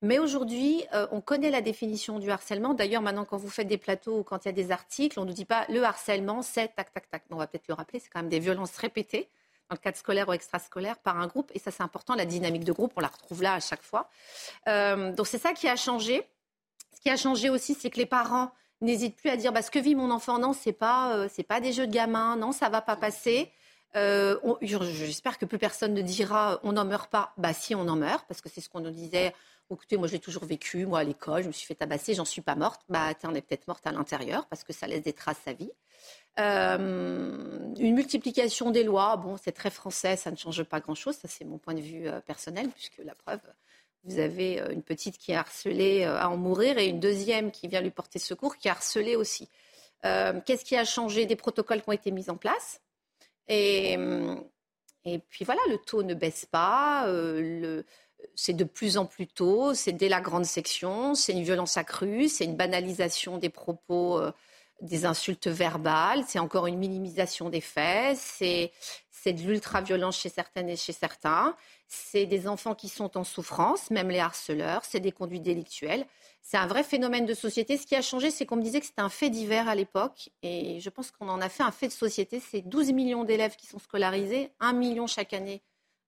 Mais aujourd'hui, euh, on connaît la définition du harcèlement. D'ailleurs, maintenant, quand vous faites des plateaux ou quand il y a des articles, on ne nous dit pas le harcèlement, c'est tac, tac, tac. on va peut-être le rappeler, c'est quand même des violences répétées dans le cadre scolaire ou extrascolaire par un groupe. Et ça, c'est important, la dynamique de groupe, on la retrouve là à chaque fois. Euh, donc c'est ça qui a changé. Ce qui a changé aussi, c'est que les parents n'hésitent plus à dire bah, ce que vit mon enfant, non, c'est pas, euh, pas des jeux de gamins, non, ça va pas passer. Euh, j'espère que plus personne ne dira on n'en meurt pas. Bah si, on en meurt, parce que c'est ce qu'on nous disait. Écoutez, moi, je l'ai toujours vécu. Moi, à l'école, je me suis fait tabasser, j'en suis pas morte. Bah, tu en es peut-être morte à l'intérieur, parce que ça laisse des traces à vie. Euh, une multiplication des lois, bon, c'est très français, ça ne change pas grand-chose, ça c'est mon point de vue euh, personnel, puisque la preuve, vous avez euh, une petite qui est harcelée à en mourir et une deuxième qui vient lui porter secours qui est harcelée aussi. Qu'est-ce qui a changé? Des protocoles qui ont été mis en place. Et, et puis voilà, le taux ne baisse pas. c'est de plus en plus tôt, c'est dès la grande section, c'est une violence accrue, c'est une banalisation des propos des insultes verbales, c'est encore une minimisation des faits, c'est, de l'ultra-violence chez certaines et chez certains, c'est des enfants qui sont en souffrance, même les harceleurs, c'est des conduites délictuelles. C'est un vrai phénomène de société. Ce qui a changé, c'est qu'on me disait que c'était un fait divers à l'époque, et je pense qu'on en a fait un fait de société. C'est 12 millions d'élèves qui sont scolarisés, 1 million chaque année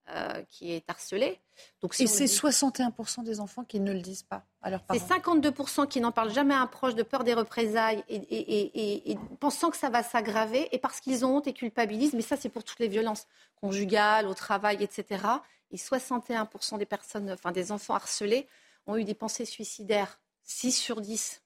euh, qui est harcelé. Donc, et c'est 61% des enfants qui ne le disent pas à leurs parents. C'est 52% qui n'en parlent jamais à un proche de peur des représailles et, pensant que ça va s'aggraver et parce qu'ils ont honte et culpabilisent. Mais ça, c'est pour toutes les violences conjugales, au travail, etc. Et 61% des personnes, enfin des enfants harcelés, ont eu des pensées suicidaires. 6 sur 10.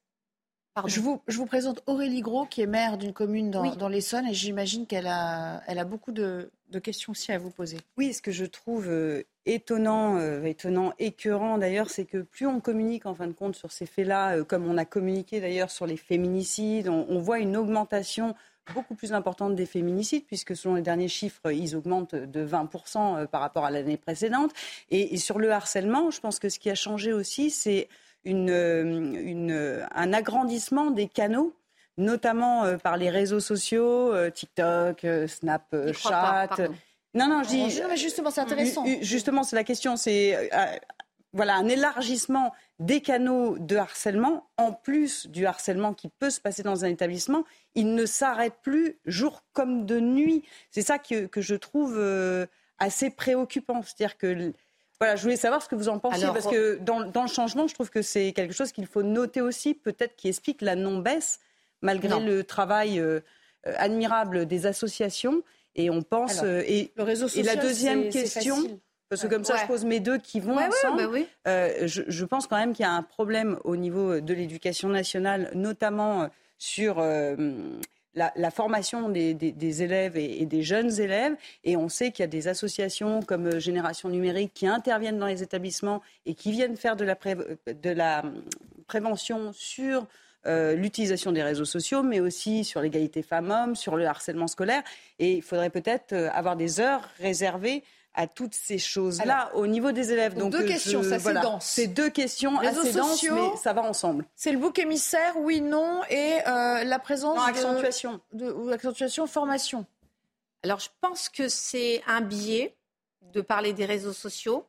Je vous, je vous, présente Aurélie Gros, qui est maire d'une commune dans, dans l'Essonne, et j'imagine qu'elle a, elle a beaucoup de, de, questions aussi à vous poser. Oui, ce que je trouve euh, étonnant, euh, étonnant, écœurant d'ailleurs, c'est que plus on communique en fin de compte sur ces faits-là, euh, comme on a communiqué d'ailleurs sur les féminicides, on, on, voit une augmentation beaucoup plus importante des féminicides, puisque selon les derniers chiffres, ils augmentent de 20% par rapport à l'année précédente. Et, et sur le harcèlement, je pense que ce qui a changé aussi, c'est une, une, un agrandissement des canaux notamment euh, par les réseaux sociaux, euh, TikTok, euh, Snapchat. non, non, je dis. mais justement, c'est intéressant. Justement, c'est la question. C'est voilà un élargissement des canaux de harcèlement, en plus du harcèlement qui peut se passer dans un établissement, il ne s'arrête plus jour comme de nuit. C'est ça que, que, je trouve assez préoccupant. C'est-à-dire que voilà, je voulais savoir ce que vous en pensez, parce que dans, dans, le changement, je trouve que c'est quelque chose qu'il faut noter aussi, peut-être qui explique la non-baisse, malgré le travail euh, euh, admirable des associations. Et on pense. Euh, et, le réseau social, et la deuxième question. Parce que comme ça, je pose mes deux qui vont ensemble. Bah euh, je, je, pense quand même qu'il y a un problème au niveau de l'éducation nationale, notamment sur la, formation des, élèves et, des jeunes élèves. Et on sait qu'il y a des associations comme Génération Numérique qui interviennent dans les établissements et qui viennent faire de la, de la prévention sur euh, l'utilisation des réseaux sociaux, mais aussi sur l'égalité femmes-hommes, sur le harcèlement scolaire. Et il faudrait peut-être euh, avoir des heures réservées à toutes ces choses-là au niveau des élèves. Donc, deux questions, ça c'est dense. C'est deux questions Réseaux assez denses, mais ça va ensemble. C'est le bouc émissaire, oui, non, et euh, la présence non, accentuation. De, ou accentuation, formation. Alors je pense que c'est un biais de parler des réseaux sociaux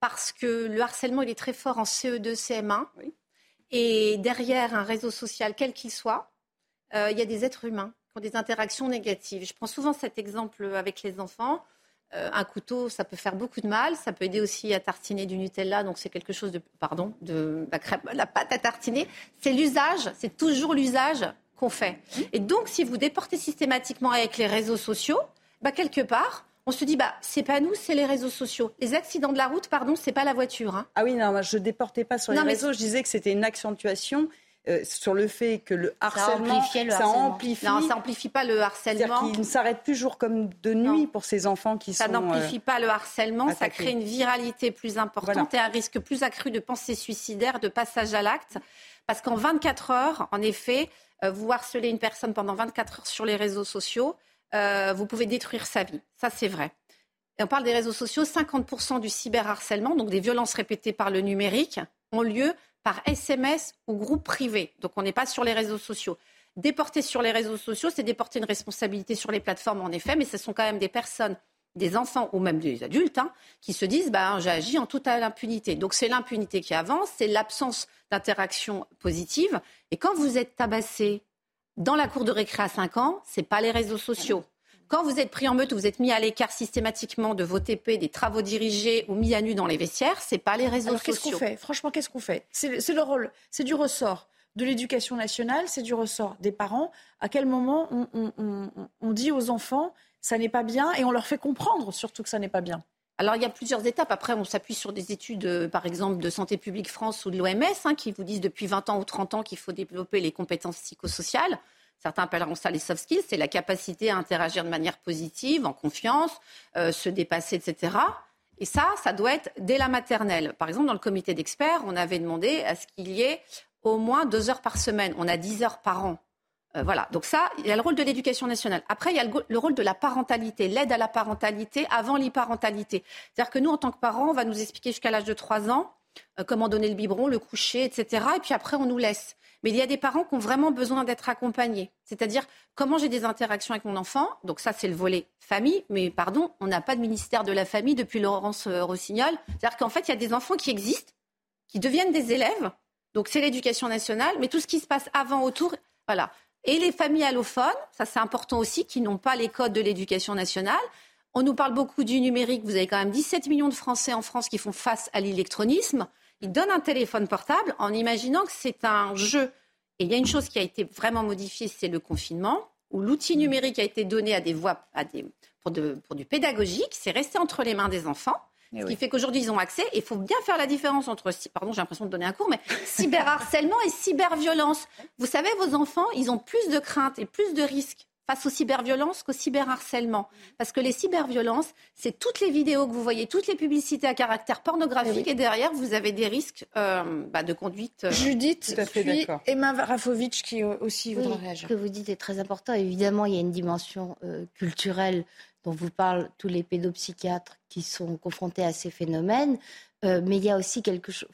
parce que le harcèlement il est très fort en CE2, CM1. Oui. Et derrière un réseau social, quel qu'il soit, euh, il y a des êtres humains qui ont des interactions négatives. Je prends souvent cet exemple avec les enfants. Euh, un couteau, ça peut faire beaucoup de mal. Ça peut aider aussi à tartiner du Nutella. Donc, c'est quelque chose de. Pardon, de la, crème, la pâte à tartiner. C'est l'usage, c'est toujours l'usage qu'on fait. Et donc, si vous déportez systématiquement avec les réseaux sociaux, bah, quelque part, on se dit bah c'est pas nous, c'est les réseaux sociaux. Les accidents de la route, pardon, c'est pas la voiture. Hein. Ah oui, non, je déportais pas sur les réseaux. Je disais que c'était une accentuation. Euh, sur le fait que le harcèlement, ça, le ça amplifie. Non, ça amplifie pas le harcèlement. Il ne s'arrête plus jour comme de nuit non. pour ces enfants qui ça sont. Ça n'amplifie euh, pas le harcèlement, attaqués. ça crée une viralité plus importante voilà. et un risque plus accru de pensée suicidaire, de passage à l'acte. Parce qu'en 24 heures, en effet, euh, vous harcelez une personne pendant 24 heures sur les réseaux sociaux, euh, vous pouvez détruire sa vie. Ça, c'est vrai. Et on parle des réseaux sociaux, 50% du cyberharcèlement, donc des violences répétées par le numérique, ont lieu par SMS ou groupe privé. Donc on n'est pas sur les réseaux sociaux. Déporter sur les réseaux sociaux, c'est déporter une responsabilité sur les plateformes, en effet, mais ce sont quand même des personnes, des enfants ou même des adultes, hein, qui se disent bah, j'ai agi en toute impunité. Donc c'est l'impunité qui avance, c'est l'absence d'interaction positive. Et quand vous êtes tabassé dans la cour de récré à 5 ans, ce n'est pas les réseaux sociaux. Quand vous êtes pris en meute, vous êtes mis à l'écart systématiquement de vos TP, des travaux dirigés ou mis à nu dans les vestiaires, c'est pas les réseaux Alors, sociaux. Qu'est-ce qu'on fait? Franchement, qu'est-ce qu'on fait? C'est le rôle, c'est du ressort de l'éducation nationale, c'est du ressort des parents. À quel moment on, on, on, on dit aux enfants ça n'est pas bien et on leur fait comprendre surtout que ça n'est pas bien? Alors, il y a plusieurs étapes. Après, on s'appuie sur des études, euh, par exemple, de Santé publique France ou de l'OMS, hein, qui vous disent depuis 20 ans ou 30 ans qu'il faut développer les compétences psychosociales. Certains appelleront ça les soft skills. C'est la capacité à interagir de manière positive, en confiance, euh, se dépasser, etc. Et ça, ça doit être dès la maternelle. Par exemple, dans le comité d'experts, on avait demandé à ce qu'il y ait au moins deux heures par semaine. On a 10 heures par an. Euh, voilà, donc ça, il y a le rôle de l'éducation nationale. Après, il y a le, le rôle de la parentalité, l'aide à la parentalité avant l'hyparentalité. C'est-à-dire que nous, en tant que parents, on va nous expliquer jusqu'à l'âge de 3 ans comment donner le biberon, le coucher, etc. Et puis après, on nous laisse. Mais il y a des parents qui ont vraiment besoin d'être accompagnés. C'est-à-dire comment j'ai des interactions avec mon enfant? Donc ça, c'est le volet famille. Mais pardon, on n'a pas de ministère de la famille depuis Laurence Rossignol. C'est-à-dire qu'en fait, il y a des enfants qui existent, qui deviennent des élèves. Donc c'est l'éducation nationale. Mais tout ce qui se passe avant, autour, voilà. Et les familles allophones, ça c'est important aussi, qui n'ont pas les codes de l'éducation nationale. On nous parle beaucoup du numérique. Vous avez quand même 17 millions de Français en France qui font face à l'électronisme. Ils donnent un téléphone portable en imaginant que c'est un jeu. Et il y a une chose qui a été vraiment modifiée, c'est le confinement, où l'outil numérique a été donné à des voix, à des, pour, de, pour du pédagogique. C'est resté entre les mains des enfants. Ce qui fait qu'aujourd'hui, ils ont accès. Et il faut bien faire la différence entre, pardon, j'ai l'impression de donner un cours, mais cyberharcèlement et cyberviolence. Vous savez, vos enfants, ils ont plus de craintes et plus de risques face aux cyberviolences qu'au cyberharcèlement. Parce que les cyberviolences, c'est toutes les vidéos que vous voyez, toutes les publicités à caractère pornographique, et derrière, vous avez des risques euh, bah, de conduite. Euh, Judith, puis Emma Rafovic qui aussi voudra réagir. Ce que vous dites est très important. Évidemment, il y a une dimension euh, culturelle dont vous parlent tous les pédopsychiatres qui sont confrontés à ces phénomènes, mais il y a aussi quelque chose.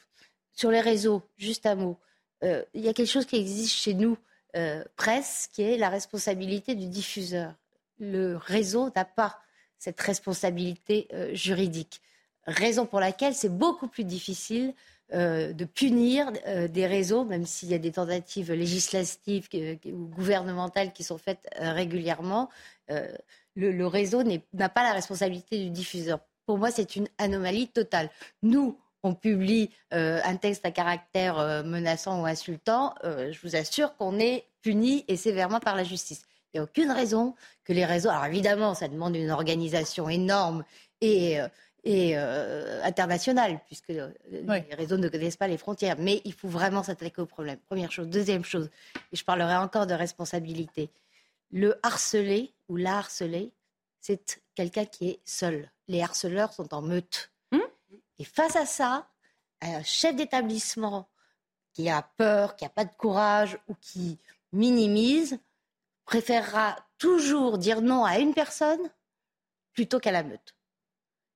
Sur les réseaux, juste un mot, il y a quelque chose qui existe chez nous euh, presse qui est la responsabilité du diffuseur. Le réseau n'a pas cette responsabilité euh, juridique. Raison pour laquelle c'est beaucoup plus difficile euh, de punir des réseaux, même s'il y a des tentatives législatives ou gouvernementales qui sont faites régulièrement. le, réseau n'a pas la responsabilité du diffuseur. Pour moi, c'est une anomalie totale. Nous, on publie euh, un texte à caractère euh, menaçant ou insultant, euh, je vous assure qu'on est puni et sévèrement par la justice. Il n'y a aucune raison que les réseaux. Alors évidemment, ça demande une organisation énorme et, internationale, puisque les réseaux ne connaissent pas les frontières. Mais il faut vraiment s'attaquer au problème. Première chose. Deuxième chose, et je parlerai encore de responsabilité. Le harcelé ou la harcelée, c'est quelqu'un qui est seul. Les harceleurs sont en meute. Et face à ça, un chef d'établissement qui a peur, qui n'a pas de courage ou qui minimise, préférera toujours dire non à une personne plutôt qu'à la meute.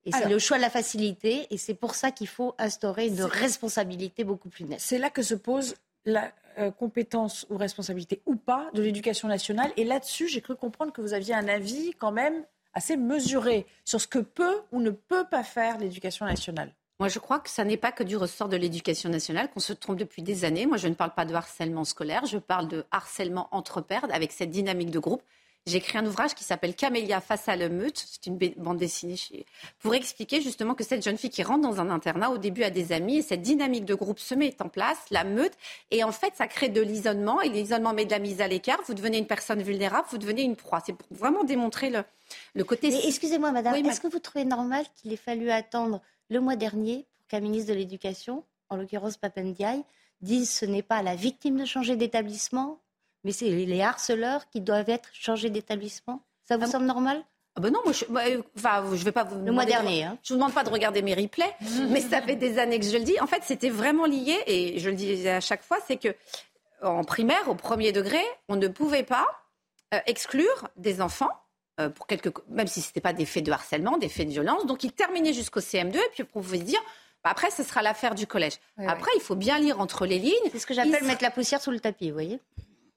Et c'est le choix de la facilité, et c'est pour ça qu'il faut instaurer une responsabilité beaucoup plus nette. C'est là que se pose la euh, compétence ou responsabilité ou pas de l'éducation nationale. Et là-dessus, j'ai cru comprendre que vous aviez un avis quand même assez mesuré sur ce que peut ou ne peut pas faire l'éducation nationale. Moi, je crois que ça n'est pas que du ressort de l'éducation nationale, qu'on se trompe depuis des années. Moi, je ne parle pas de harcèlement scolaire, je parle de harcèlement entre pairs, avec cette dynamique de groupe. J'ai écrit un ouvrage qui s'appelle Camélia face à meute. C'est une bande dessinée pour expliquer justement que cette jeune fille qui rentre dans un internat, au début a des amis et cette dynamique de groupe se met en place, la meute. Et en fait, ça crée de l'isolement et l'isolement met de la mise à l'écart. Vous devenez une personne vulnérable, vous devenez une proie. C'est pour vraiment démontrer le, le côté. Excusez-moi, madame, est-ce que vous trouvez normal qu'il ait fallu attendre le mois dernier pour qu'un ministre de l'Éducation, en l'occurrence Papendiaï, dise ce n'est pas la victime de changer d'établissement, mais c'est les harceleurs qui doivent être changés d'établissement? Ça vous ah semble normal? Ah ben non, moi je, ne je vais pas vous. Le mois dernier. Hein. Je vous demande pas de regarder mes replays, mais ça fait des années que je le dis. En fait, c'était vraiment lié, et je le dis à chaque fois, c'est que en primaire, au premier degré, on ne pouvait pas euh, exclure des enfants euh, pour quelques, même si ce n'était pas des faits de harcèlement, des faits de violence. Donc, ils terminaient jusqu'au CM2, et puis on pouvait se dire, bah, après, ce sera l'affaire du collège. après, il faut bien lire entre les lignes. C'est ce que j'appelle mettre la poussière sous le tapis, vous voyez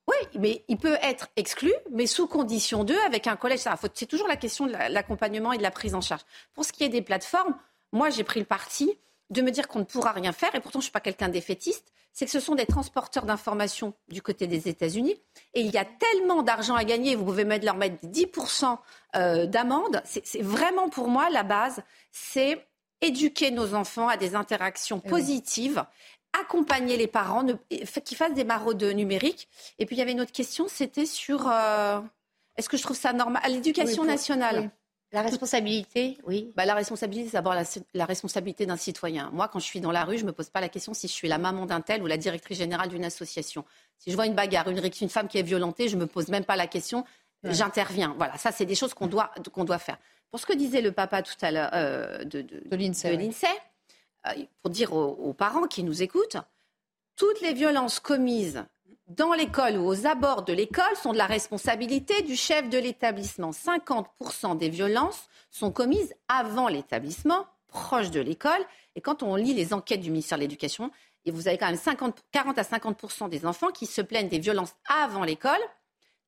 oui, mais il peut être exclu, mais sous condition d'eux, avec un collège. C'est toujours la question de l'accompagnement et de la prise en charge. Pour ce qui est des plateformes, moi, j'ai pris le parti de me dire qu'on ne pourra rien faire, et pourtant je ne suis pas quelqu'un d'effétiste, c'est que ce sont des transporteurs d'informations du côté des États-Unis, et il y a tellement d'argent à gagner, vous pouvez mettre, leur mettre 10% euh, d'amende, c'est vraiment pour moi la base, c'est éduquer nos enfants à des interactions eh positives, accompagner les parents, qui fassent des maraudes numériques. Et puis il y avait une autre question, c'était sur... Euh, est-ce que je trouve ça normal L'éducation nationale. La responsabilité, oui. Bah, la responsabilité, c'est d'abord la, responsabilité d'un citoyen. Moi, quand je suis dans la rue, je ne me pose pas la question si je suis la maman d'un tel ou la directrice générale d'une association. Si je vois une bagarre, une, une femme qui est violentée, je ne me pose même pas la question, j'interviens. Voilà, ça, c'est des choses qu'on doit, qu'on doit faire. Pour ce que disait le papa tout à l'heure euh, de, de, de l'INSEE, pour dire aux parents qui nous écoutent, toutes les violences commises dans l'école ou aux abords de l'école sont de la responsabilité du chef de l'établissement. 50% des violences sont commises avant l'établissement, proche de l'école. Et quand on lit les enquêtes du ministère de l'Éducation, et vous avez quand même 50, 40 à 50% des enfants qui se plaignent des violences avant l'école,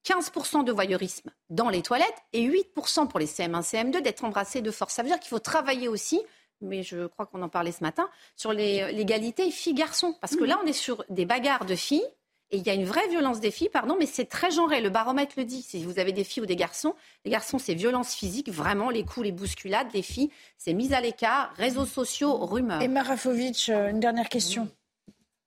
15% de voyeurisme dans les toilettes et 8% pour les CM1, CM2 d'être embrassés de force. Ça veut dire qu'il faut travailler aussi mais je crois qu'on en parlait ce matin, sur l'égalité filles-garçons. Parce que là, on est sur des bagarres de filles et il y a une vraie violence des filles, pardon, mais c'est très genré. Le baromètre le dit. Si vous avez des filles ou des garçons, les garçons, c'est violence physique, vraiment, les coups, les bousculades. Les filles, c'est mise à l'écart, réseaux sociaux, rumeurs. Et Marafovic, euh, une dernière question.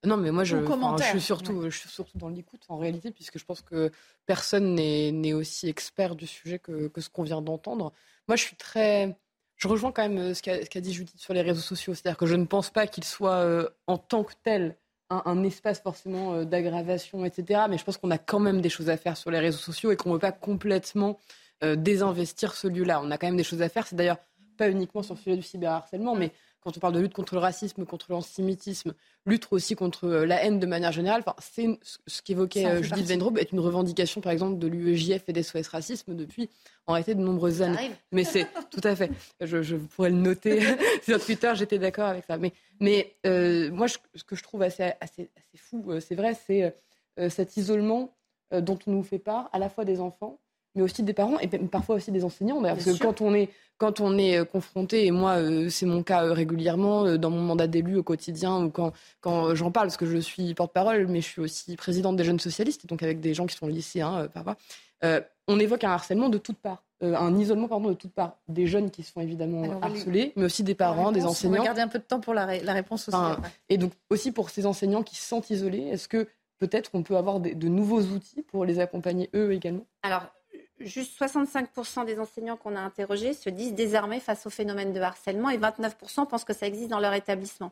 Non, mais moi, je, je, suis surtout, je suis surtout dans l'écoute, en réalité, puisque je pense que personne n'est aussi expert du sujet que, que ce qu'on vient d'entendre. Moi, je suis très Je rejoins quand même ce qu'a dit Judith sur les réseaux sociaux. C'est-à-dire que je ne pense pas qu'il soit en tant que tel un, espace forcément d'aggravation, etc. Mais je pense qu'on a quand même des choses à faire sur les réseaux sociaux et qu'on ne veut pas complètement désinvestir ce lieu-là. On a quand même des choses à faire. C'est d'ailleurs pas uniquement sur le sujet du cyberharcèlement, mais quand on parle de lutte contre le racisme, contre l'antisémitisme, lutte aussi contre euh, la haine de manière générale, enfin, c'est ce qu'évoquait euh, Judith Weintraub est une revendication, par exemple, de l'UEJF et des SOS Racisme depuis, en réalité, de nombreuses années. Mais c'est tout à fait. Je, pourrais le noter sur Twitter, j'étais d'accord avec ça. Mais, mais euh, moi, ce que je trouve assez, assez, assez fou, c'est vrai, c'est cet isolement dont on nous fait part, à la fois des enfants, mais aussi des parents et parfois aussi des enseignants. Parce que quand on est quand on est euh, confronté, et moi euh, c'est mon cas euh, régulièrement dans mon mandat d'élu au quotidien ou quand, quand j'en parle, parce que je suis porte-parole, mais je suis aussi présidente des jeunes socialistes, donc avec des gens qui sont lycéens parfois, on évoque un harcèlement de toutes parts. un isolement pardon de toutes parts des jeunes qui se font évidemment harcelés mais aussi des parents des enseignants on va garder un peu de temps pour la, réponse aussi et donc aussi pour ces enseignants qui se sentent isolés est-ce que peut-être qu'on peut avoir de nouveaux outils pour les accompagner eux également? Alors juste 65% des enseignants qu'on a interrogés se disent désarmés face au phénomène de harcèlement et 29% pensent que ça existe dans leur établissement.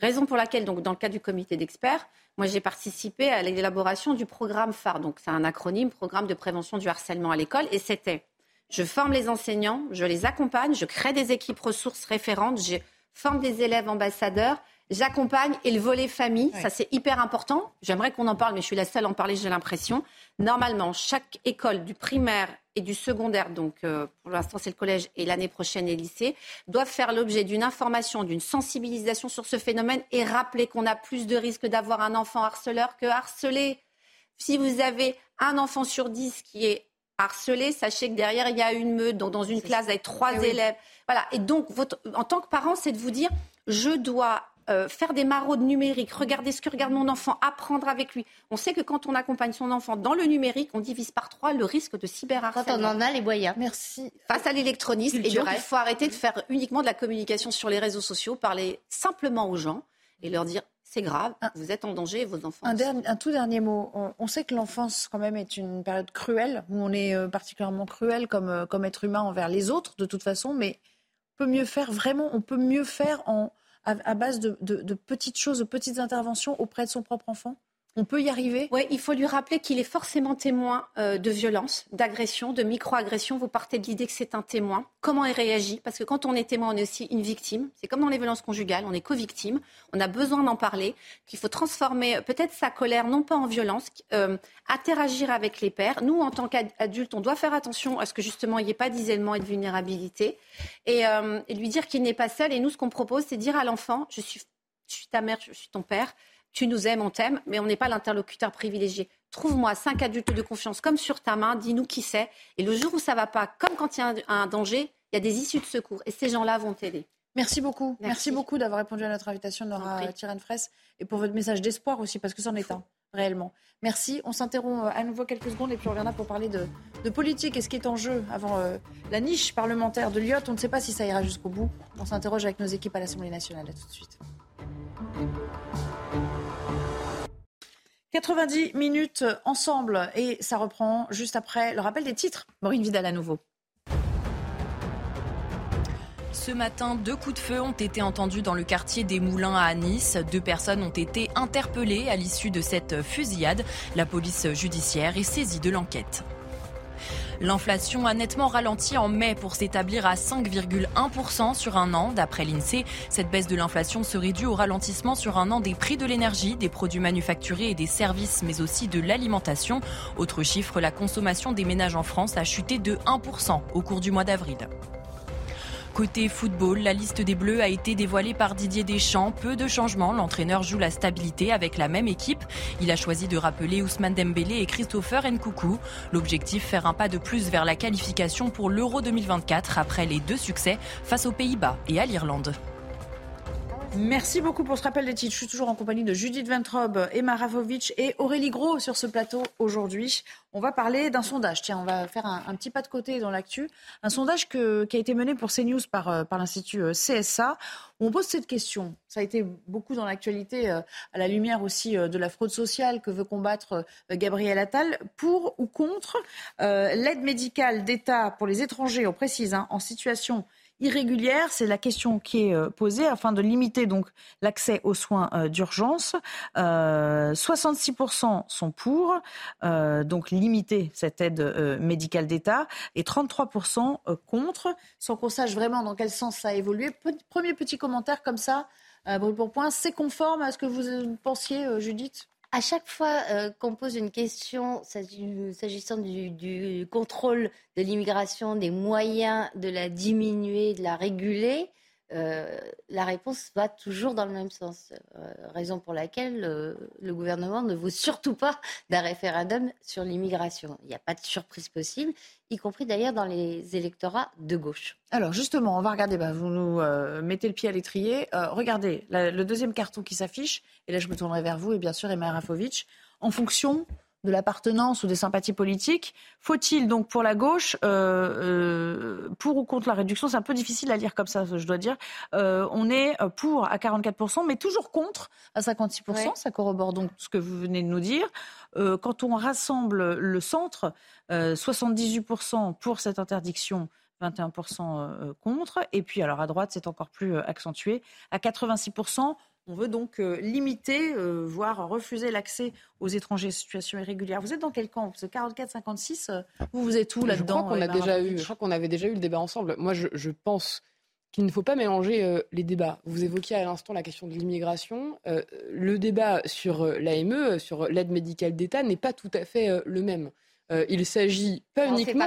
Raison pour laquelle, donc, dans le cadre du comité d'experts, moi j'ai participé à l'élaboration du programme phare. Donc c'est un acronyme, Programme de prévention du harcèlement à l'école, et c'était je forme les enseignants, je les accompagne, je crée des équipes ressources référentes, je forme des élèves ambassadeurs, J'accompagne et le volet famille, ça c'est hyper important. J'aimerais qu'on en parle, mais je suis la seule à en parler, j'ai l'impression. Normalement, chaque école du primaire et du secondaire, donc euh, pour l'instant c'est le collège et l'année prochaine les lycées, doivent faire l'objet d'une information, d'une sensibilisation sur ce phénomène et rappeler qu'on a plus de risques d'avoir un enfant harceleur que harcelé. Si vous avez un enfant sur dix qui est harcelé, sachez que derrière il y a une meute, donc dans une classe avec trois eh élèves. Voilà. Et donc, votre, en tant que parent, c'est de vous dire, je dois euh, faire des maraudes numériques, regarder ce que regarde mon enfant, apprendre avec lui. On sait que quand on accompagne son enfant dans le numérique, on divise par trois le risque de cyberharcèlement. Quand on en a les moyens. Merci. Face à l'électronisme. Et donc, il faut arrêter de faire uniquement de la communication sur les réseaux sociaux, parler simplement aux gens et leur dire c'est grave, vous êtes en danger, vos enfants. Un, tout dernier mot. On, sait que l'enfance, quand même, est une période cruelle, où on est euh, particulièrement cruel comme, euh, comme être humain envers les autres, de toute façon, mais on peut mieux faire, vraiment, on peut mieux faire en, à, base de, petites choses, de petites interventions auprès de son propre enfant? On peut y arriver? Oui, il faut lui rappeler qu'il est forcément témoin euh, de violence, d'agression, de micro-agression. Vous partez de l'idée que c'est un témoin. Comment il réagit? Parce que quand on est témoin, on est aussi une victime. C'est comme dans les violences conjugales, on est co-victime. On a besoin d'en parler. Qu'il faut transformer peut-être sa colère, non pas en violence, euh, interagir avec les pères. Nous, en tant qu'adultes, on doit faire attention à ce que justement il n'y ait pas d'isolement et de vulnérabilité. Et, euh, lui dire qu'il n'est pas seul. Et nous, ce qu'on propose, c'est dire à l'enfant, je suis ta mère, je suis ton père tu nous aimes, on t'aime, mais on n'est pas l'interlocuteur privilégié. Trouve-moi cinq adultes de confiance comme sur ta main, dis-nous qui c'est. Et le jour où ça va pas, comme quand il y a un, danger, il y a des issues de secours. Et ces gens-là vont t'aider. Merci beaucoup. Merci, beaucoup d'avoir répondu à notre invitation, Nora Tirane Fraisse, et pour votre message d'espoir aussi, parce que c'en est un, réellement. Merci. On s'interrompt euh, à nouveau quelques secondes et puis on reviendra pour parler de, politique et ce qui est en jeu avant euh, la niche parlementaire de Lyotte. On ne sait pas si ça ira jusqu'au bout. On s'interroge avec nos équipes à l'Assemblée nationale. À tout de suite. 90 minutes ensemble et ça reprend juste après le rappel des titres. Maureen Vidal à nouveau. Ce matin, deux coups de feu ont été entendus dans le quartier des Moulins à Nice. Deux personnes ont été interpellées à l'issue de cette fusillade. La police judiciaire est saisie de l'enquête. L'inflation a nettement ralenti en mai pour s'établir à 5,1% sur un an. D'après l'INSEE, cette baisse de l'inflation serait due au ralentissement sur un an des prix de l'énergie, des produits manufacturés et des services, mais aussi de l'alimentation. Autre chiffre, la consommation des ménages en France a chuté de 1% au cours du mois d'avril. Côté football, la liste des Bleus a été dévoilée par Didier Deschamps. Peu de changements, l'entraîneur joue la stabilité avec la même équipe. Il a choisi de rappeler Ousmane Dembélé et Christopher Nkoukou. L'objectif, faire un pas de plus vers la qualification pour l'Euro 2024 après les deux succès face aux Pays-Bas et à l'Irlande. Merci beaucoup pour ce rappel des titres. Je suis toujours en compagnie de Judith Ventrob, Emma Ravovic et Aurélie Gros sur ce plateau aujourd'hui. On va parler d'un sondage. Tiens, on va faire un, petit pas de côté dans l'actu. Un sondage qui a été mené pour CNews par, euh, l'Institut euh, CSA. on pose cette question. Ça a été beaucoup dans l'actualité, euh, à la lumière aussi de la fraude sociale que veut combattre Gabriel Attal. Pour ou contre l'aide médicale d'État pour les étrangers, on précise, hein, en situation irrégulière C'est la question qui est posée afin de limiter donc l'accès aux soins d'urgence. 66% sont pour, donc limiter cette aide médicale d'État, et 33% contre, sans qu'on sache vraiment dans quel sens ça a évolué. Premier petit commentaire comme ça, brûle pour point, c'est conforme à ce que vous pensiez, Judith? À chaque fois euh, qu'on pose une question s'agissant du, contrôle de l'immigration, des moyens de la diminuer, de la réguler, euh, la réponse va toujours dans le même sens. Euh, raison pour laquelle euh, le gouvernement ne veut surtout pas d'un référendum sur l'immigration. Il n'y a pas de surprise possible, y compris d'ailleurs dans les électorats de gauche. Alors justement, on va regarder, bah, vous nous mettez le pied à l'étrier. regardez, le deuxième carton qui s'affiche, et là je me tournerai vers vous et bien sûr Emma Rafovic, en fonction de l'appartenance ou des sympathies politiques. Faut-il donc pour la gauche, euh, euh, pour ou contre la réduction, c'est un peu difficile à lire comme ça, je dois dire. Euh, on est pour à 44%, mais toujours contre à 56%. Ça corrobore donc ce que vous venez de nous dire. quand on rassemble le centre, 78% pour cette interdiction. 21% contre. Et puis, alors à droite, c'est encore plus accentué. À 86%, on veut donc euh, limiter, euh, voire refuser l'accès aux étrangers en situation irrégulière. Vous êtes dans quel camp? 44-56, euh, vous, vous êtes où là-dedans je, crois qu'on a déjà eu, je crois qu'on avait déjà eu le débat ensemble. Moi, je, pense qu'il ne faut pas mélanger les débats. Vous évoquiez à l'instant la question de l'immigration. le débat sur l'AME, sur l'aide médicale d'État, n'est pas tout à fait le même. il s'agit pas uniquement...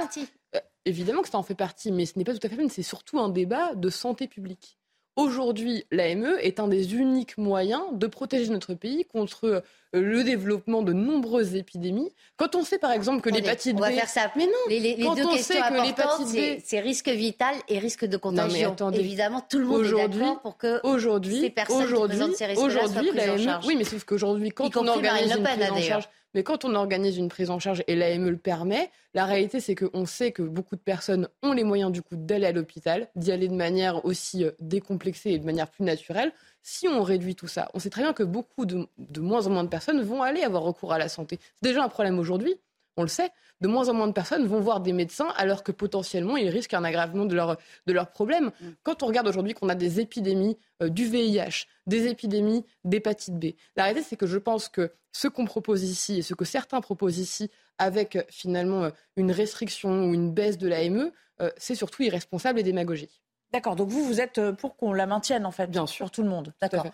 évidemment que ça en fait partie, mais ce n'est pas tout à fait le même. C'est surtout un débat de santé publique. Aujourd'hui, l'AME est un des uniques moyens de protéger notre pays contre euh, le développement de nombreuses épidémies. Quand on sait par exemple que l'hépatite B... On va faire ça. Mais non, les, les, deux questions importantes, c'est risque vital et risque de contagion. Évidemment, tout le monde est d'accord pour que aujourd'hui, ces personnes aujourd'hui, qui présentent ces risques-là soient prises en charge. Oui, mais sauf qu'aujourd'hui, quand on organise une prise en charge mais quand on organise une prise en charge et l'AME le permet, la réalité c'est qu'on sait que beaucoup de personnes ont les moyens du coup d'aller à l'hôpital, d'y aller de manière aussi euh, décomplexée et de manière plus naturelle. Si on réduit tout ça, on sait très bien que beaucoup de, de moins en moins de personnes vont aller avoir recours à la santé. C'est déjà un problème aujourd'hui on le sait, de moins en moins de personnes vont voir des médecins alors que potentiellement ils risquent un aggravement de leurs de leur problèmes. Mm. Quand on regarde aujourd'hui qu'on a des épidémies euh, du VIH, des épidémies d'hépatite B, la réalité c'est que je pense que ce qu'on propose ici et ce que certains proposent ici avec euh, finalement euh, une restriction ou une baisse de l'AME, c'est surtout irresponsable et démagogique. D'accord, donc vous, vous êtes pour qu'on la maintienne en fait, bien sûr, pour tout le monde. D'accord.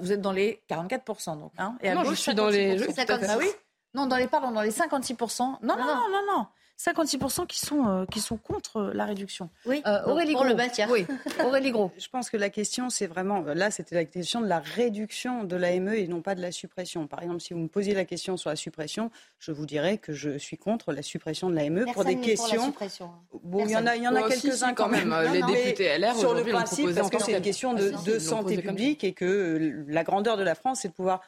vous êtes dans les 44%, donc. Hein, et non, je suis dans les. Ah oui non, dans les, pardon, dans les 56%. Non, non, non, non, non. 56% qui sont, euh, qui sont contre la réduction. Oui, euh, Aurélie pour le bâtir. Oui, Aurélie Gros. Je pense que la question, c'est vraiment, là, c'était la question de la réduction de l'AME et non pas de la suppression. Par exemple, si vous me posiez la question sur la suppression, je vous dirais que je suis contre la suppression de l'AME pour des questions. Pour la bon, il y en a, il y en a quelques-uns quand même. les députés LR, sur le principe, parce que c'est une question de, de santé publique et que la grandeur de la France, c'est de pouvoir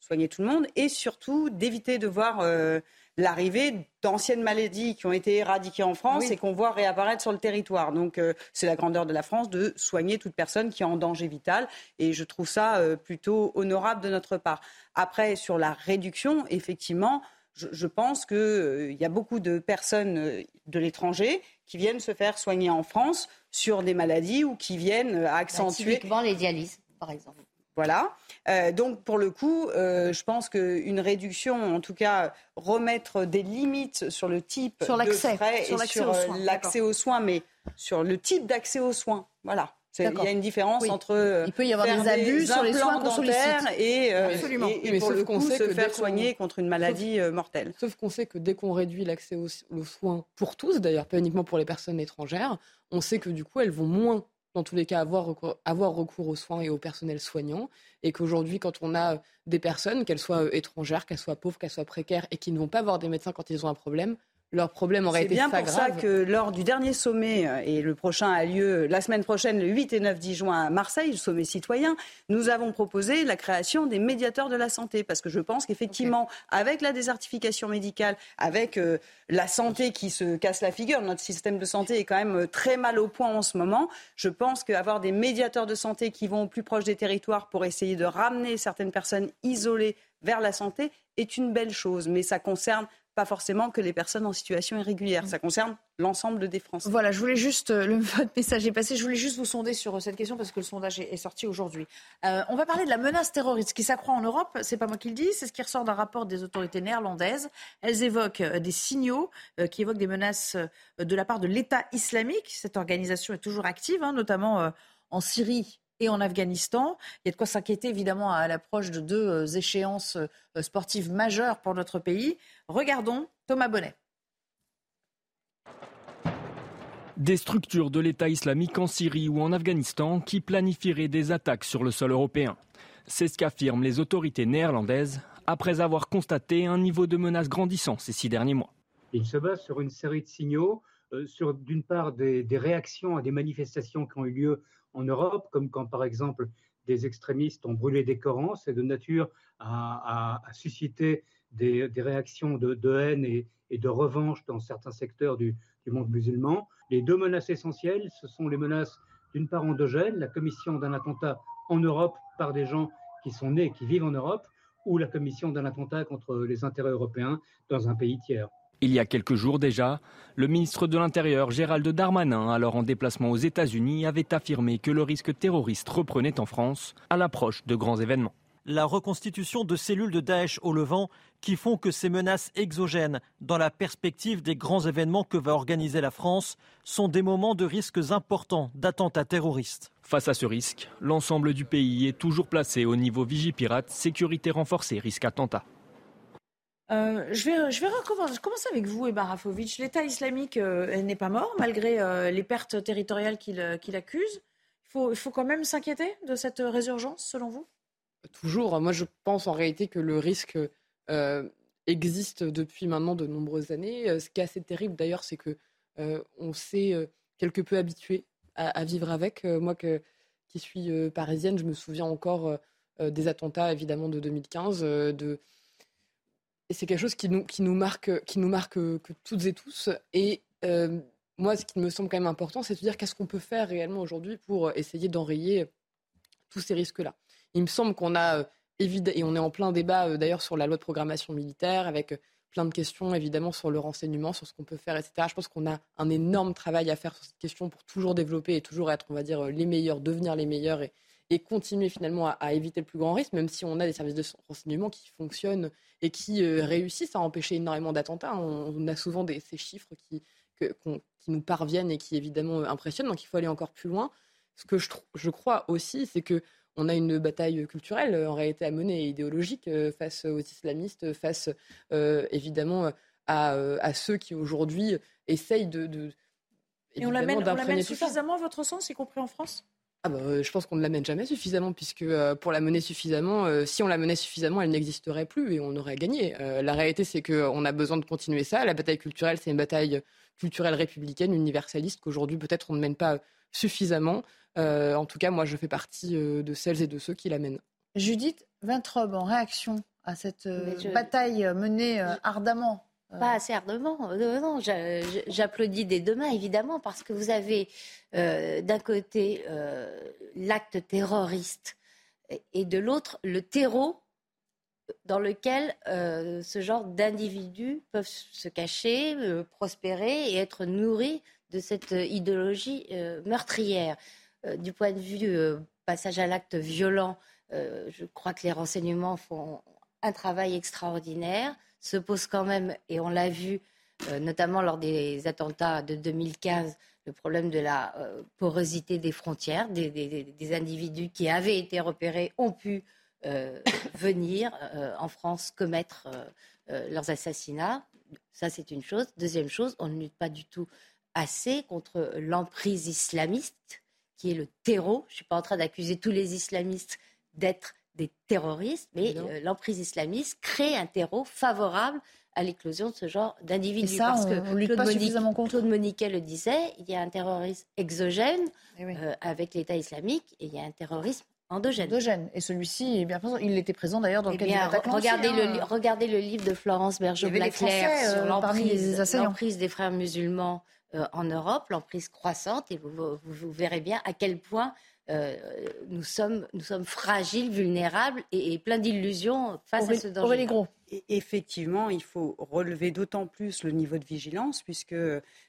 soigner tout le monde et surtout d'éviter de voir euh, l'arrivée d'anciennes maladies qui ont été éradiquées en France et qu'on voit réapparaître sur le territoire. Donc euh, c'est la grandeur de la France de soigner toute personne qui est en danger vital et je trouve ça euh, plutôt honorable de notre part. Après, sur la réduction, effectivement, je, pense qu'il y a beaucoup de personnes de l'étranger qui viennent se faire soigner en France sur des maladies ou qui viennent bah, accentuer. typiquement les dialyses, par exemple. Voilà. Euh, donc, pour le coup, euh, je pense qu'une réduction, en tout cas, remettre des limites sur le type sur de frais sur et sur euh, l'accès aux soins, mais sur le type d'accès aux soins. Voilà. Il y a une différence entre il peut y avoir des abus sur les soins dentaires et, et, pour le coup, se faire soigner contre une maladie mortelle. Sauf qu'on sait que dès qu'on réduit l'accès aux, aux, soins pour tous, d'ailleurs pas uniquement pour les personnes étrangères, on sait que du coup elles vont moins dans tous les cas, avoir recours, aux soins et au personnel soignant. Et qu'aujourd'hui, quand on a des personnes, qu'elles soient étrangères, qu'elles soient pauvres, qu'elles soient précaires, et qui ne vont pas voir des médecins quand ils ont un problème, leur problème aurait été C'est bien pour ça que lors du dernier sommet, euh, et le prochain a lieu la semaine prochaine, le 8 et 9 10 juin à Marseille, le sommet citoyen, nous avons proposé la création des médiateurs de la santé. Parce que je pense qu'effectivement, avec la désertification médicale, avec euh, la santé qui se casse la figure, notre système de santé est quand même euh, très mal au point en ce moment, je pense qu'avoir des médiateurs de santé qui vont au plus proche des territoires pour essayer de ramener certaines personnes isolées vers la santé est une belle chose, mais ça concerne pas forcément que les personnes en situation irrégulière. Ça concerne l'ensemble des Français. Voilà, je voulais juste, le, votre message est passé, je voulais juste vous sonder sur cette question parce que le sondage est, sorti aujourd'hui. on va parler de la menace terroriste qui s'accroît en Europe. C'est pas moi qui le dis, c'est ce qui ressort d'un rapport des autorités néerlandaises. Elles évoquent des signaux qui évoquent des menaces de la part de l'État islamique. Cette organisation est toujours active, hein, notamment en Syrie et en Afghanistan. Il y a de quoi s'inquiéter évidemment à l'approche de deux euh, échéances euh, sportives majeures pour notre pays. Regardons Thomas Bonnet. Des structures de l'État islamique en Syrie ou en Afghanistan qui planifieraient des attaques sur le sol européen. C'est ce qu'affirment les autorités néerlandaises après avoir constaté un niveau de menace grandissant ces six derniers mois. Il se base sur une série de signaux, euh, sur d'une part des, des, réactions à des manifestations qui ont eu lieu en Europe, comme quand par exemple des extrémistes ont brûlé des Corans, c'est de nature à, susciter des, réactions de, haine et, de revanche dans certains secteurs du, monde musulman. Les deux menaces essentielles, ce sont les menaces d'une part endogène, la commission d'un attentat en Europe par des gens qui sont nés, qui vivent en Europe, ou la commission d'un attentat contre les intérêts européens dans un pays tiers. Il y a quelques jours déjà, le ministre de l'Intérieur Gérald Darmanin, alors en déplacement aux États-Unis, avait affirmé que le risque terroriste reprenait en France à l'approche de grands événements. La reconstitution de cellules de Daesh au Levant qui font que ces menaces exogènes, dans la perspective des grands événements que va organiser la France, sont des moments de risques importants d'attentats terroristes. Face à ce risque, l'ensemble du pays est toujours placé au niveau Vigipirate, sécurité renforcée, risque attentat. Euh, je vais, je vais commencer avec vous, Eba Rafovic. L'État islamique euh, n'est pas mort, malgré euh, les pertes territoriales qu'il accuse. Il faut, il faut quand même s'inquiéter de cette résurgence, selon vous? Toujours. Moi, je pense en réalité que le risque existe depuis maintenant de nombreuses années. Ce qui est assez terrible, d'ailleurs, c'est que on s'est quelque peu habitué à, vivre avec. moi, qui suis parisienne, je me souviens encore des attentats, évidemment, de 2015, de et c'est quelque chose qui nous, marque, qui nous marque que toutes et tous. Et euh, moi, ce qui me semble quand même important, c'est de dire qu'est-ce qu'on peut faire réellement aujourd'hui pour essayer d'enrayer tous ces risques-là. Il me semble qu'on a, euh, et on est en plein débat euh, d'ailleurs sur la loi de programmation militaire, avec plein de questions évidemment sur le renseignement, sur ce qu'on peut faire, etc. Je pense qu'on a un énorme travail à faire sur cette question pour toujours développer et toujours être, on va dire, les meilleurs, devenir les meilleurs et, continuer finalement à, éviter le plus grand risque, même si on a des services de renseignement qui fonctionnent et qui euh, réussissent à empêcher énormément d'attentats. On, a souvent ces chiffres qui, nous parviennent et qui évidemment impressionnent, donc il faut aller encore plus loin. Ce que je crois aussi, c'est que on a une bataille culturelle en réalité à mener, idéologique, euh, face aux islamistes, face euh, évidemment à, à, ceux qui aujourd'hui essayent de, de et on l'amène suffisamment à votre sens, y compris en France? Ah bah, euh, je pense qu'on ne l'amène jamais suffisamment, puisque euh, pour la mener suffisamment, euh, si on la menait suffisamment, elle n'existerait plus et on aurait gagné. la réalité, c'est qu'on a besoin de continuer ça. La bataille culturelle, c'est une bataille culturelle républicaine, universaliste, qu'aujourd'hui, peut-être, on ne mène pas suffisamment. en tout cas, moi, je fais partie de celles et de ceux qui la mènent. Judith Vintrobe, en réaction à cette bataille menée ardemment pas assez ardemment. non, j'applaudis des deux mains, évidemment, parce que vous avez euh, d'un côté euh, l'acte terroriste et de l'autre le terreau dans lequel euh, ce genre d'individus peuvent se cacher, prospérer et être nourris de cette idéologie meurtrière. du point de vue passage à l'acte violent, je crois que les renseignements font un travail extraordinaire se pose quand même, et on l'a vu euh, notamment lors des attentats de 2015, le problème de la euh, porosité des frontières, des, individus qui avaient été repérés ont pu euh, venir en France commettre leurs assassinats. Ça, c'est une chose. Deuxième chose, on ne lutte pas du tout assez contre l'emprise islamiste, qui est le terreau. Je ne suis pas en train d'accuser tous les islamistes d'être des terroristes, mais euh, l'emprise islamiste crée un terreau favorable à l'éclosion de ce genre d'individus. Parce que on Claude, Monique, Claude Moniquet le disait, il y a un terrorisme exogène eh euh, avec l'État islamique et il y a un terrorisme endogène. endogène. Et celui-ci, eh bien il était présent d'ailleurs dans le eh bien, regardez, le, regardez le livre de Florence Bergeau-Blaclair sur euh, l'emprise des frères musulmans en Europe, l'emprise croissante, et vous, vous, verrez bien à quel point euh, nous, sommes, nous sommes fragiles, vulnérables et, pleins d'illusions face à ce danger. Aurélie Gros. Effectivement, il faut relever d'autant plus le niveau de vigilance, puisque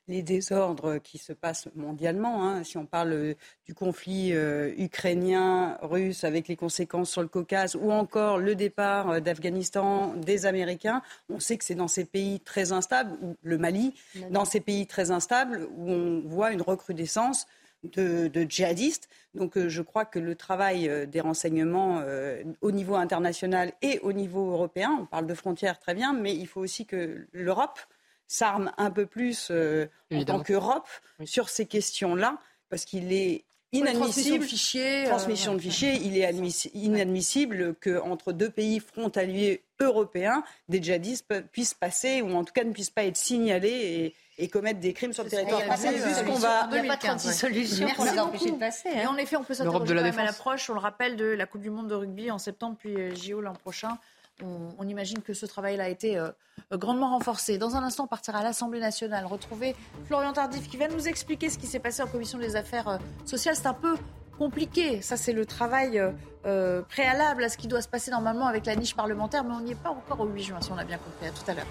les désordres qui se passent mondialement, hein, si on parle du conflit euh, ukrainien-russe avec les conséquences sur le Caucase, ou encore le départ euh, d'Afghanistan des Américains, on sait que c'est dans ces pays très instables, ou le Mali, dans ces pays très instables, où on voit une recrudescence de, djihadistes. Donc euh, je crois que le travail euh, des renseignements euh, au niveau international et au niveau européen, on parle de frontières très bien, mais il faut aussi que l'Europe s'arme un peu plus en tant qu'Europe sur ces questions-là, parce qu'il est inadmissible. Transmission de fichiers. il est inadmissible qu'entre deux pays frontaliers européens, des djihadistes puissent passer, ou en tout cas ne puissent pas être signalés et commettre des crimes sur le territoire français. Il n'y a pas 36 solutions pour les empêcher de passer. Et en effet, on peut s'interroger quand même à l'approche. On le rappelle de la Coupe du Monde de rugby en septembre, puis euh, JO l'an prochain. On, imagine que ce travail-là a été euh, grandement renforcé. Dans un instant, on partira à l'Assemblée nationale, retrouver Florian Tardif qui va nous expliquer ce qui s'est passé en commission des affaires euh, sociales. C'est un peu compliqué. Ça, c'est le travail préalable à ce qui doit se passer normalement avec la niche parlementaire, mais on n'y est pas encore au 8 juin, si on a bien compris. À tout à l'heure.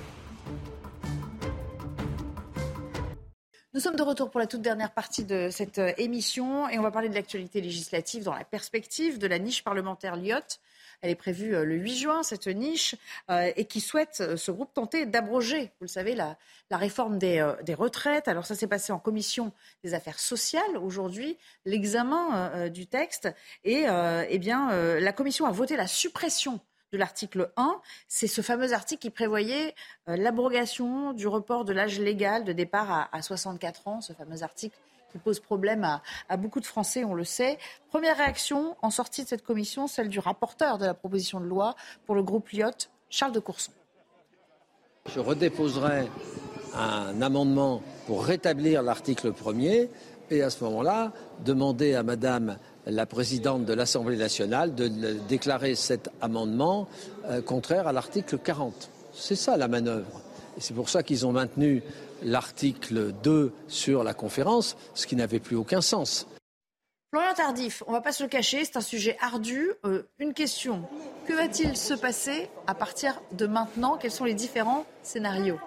Nous sommes de retour pour la toute dernière partie de cette euh, émission et on va parler de l'actualité législative dans la perspective de la niche parlementaire Lyotte. Elle est prévue euh, le 8 juin, cette niche, euh, et qui souhaite, ce groupe, tenter d'abroger, vous le savez, la, réforme des, retraites. Alors ça s'est passé en commission des affaires sociales aujourd'hui, l'examen du texte. Et eh bien, la commission a voté la suppression de l'article 1. C'est ce fameux article qui prévoyait euh, l'abrogation du report de l'âge légal de départ à, 64 ans, ce fameux article qui pose problème à, beaucoup de Français, on le sait. Première réaction en sortie de cette commission, celle du rapporteur de la proposition de loi pour le groupe Lyotte, Charles de Courson. Je redéposerai un amendement pour rétablir l'article 1er et à ce moment-là, demander à Madame la présidente de l'Assemblée nationale de déclarer cet amendement euh, contraire à l'article 40. C'est ça la manœuvre. Et c'est pour ça qu'ils ont maintenu l'article 2 sur la conférence, ce qui n'avait plus aucun sens. Florian Tardif, on ne va pas se le cacher, c'est un sujet ardu. Euh, une question, que va-t-il se passer à partir de maintenant? Quels sont les différents scénarios?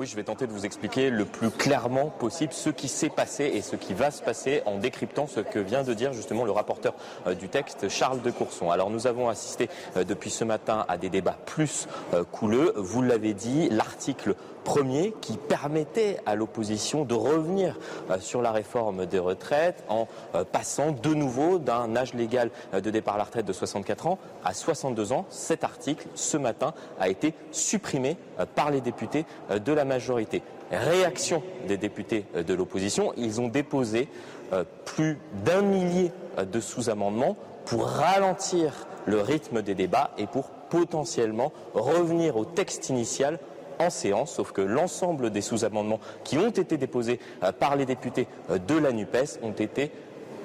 Oui, je vais tenter de vous expliquer le plus clairement possible ce qui s'est passé et ce qui va se passer en décryptant ce que vient de dire justement le rapporteur euh, du texte, Charles de Courson. Alors nous avons assisté euh, depuis ce matin à des débats plus euh, couleux. Vous l'avez dit, l'article premier qui permettait à l'opposition de revenir euh, sur la réforme des retraites en euh, passant de nouveau d'un âge légal euh, de départ à la retraite de 64 ans à 62 ans. Cet article, ce matin, a été supprimé par les députés de la majorité. Réaction des députés de l'opposition, ils ont déposé plus d'un millier de sous-amendements pour ralentir le rythme des débats et pour potentiellement revenir au texte initial en séance, sauf que l'ensemble des sous-amendements qui ont été déposés euh, par les députés euh, de la NUPES ont été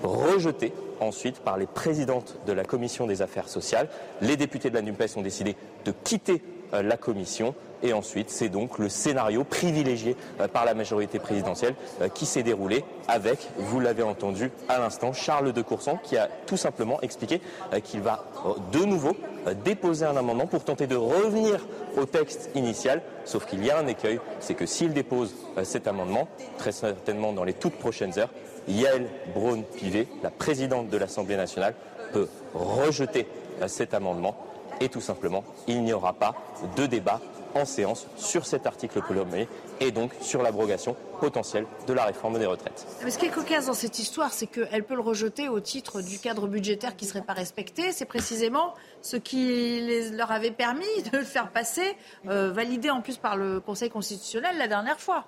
rejetés ensuite par les présidentes de la commission des affaires sociales. Les députés de la NUPES ont décidé de quitter euh, la commission et ensuite c'est donc le scénario privilégié par la majorité présidentielle qui s'est déroulé avec, vous l'avez entendu à l'instant, Charles de Courson qui a tout simplement expliqué qu'il va de nouveau déposer un amendement pour tenter de revenir au texte initial, sauf qu'il y a un écueil, c'est que s'il dépose euh, cet amendement, très certainement dans les toutes prochaines heures, Yael Braun-Pivet, la présidente de l'Assemblée nationale, peut rejeter euh, cet amendement. Et tout simplement, il n'y aura pas de débat en séance sur cet article premier et donc sur l'abrogation potentielle de la réforme des retraites. Mais ce qui est cocasse dans cette histoire, c'est qu'elle peut le rejeter au titre du cadre budgétaire qui ne serait pas respecté. C'est précisément ce qui leur avait permis de le faire passer, euh, validé en plus par le Conseil constitutionnel la dernière fois.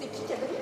C'est qui qui a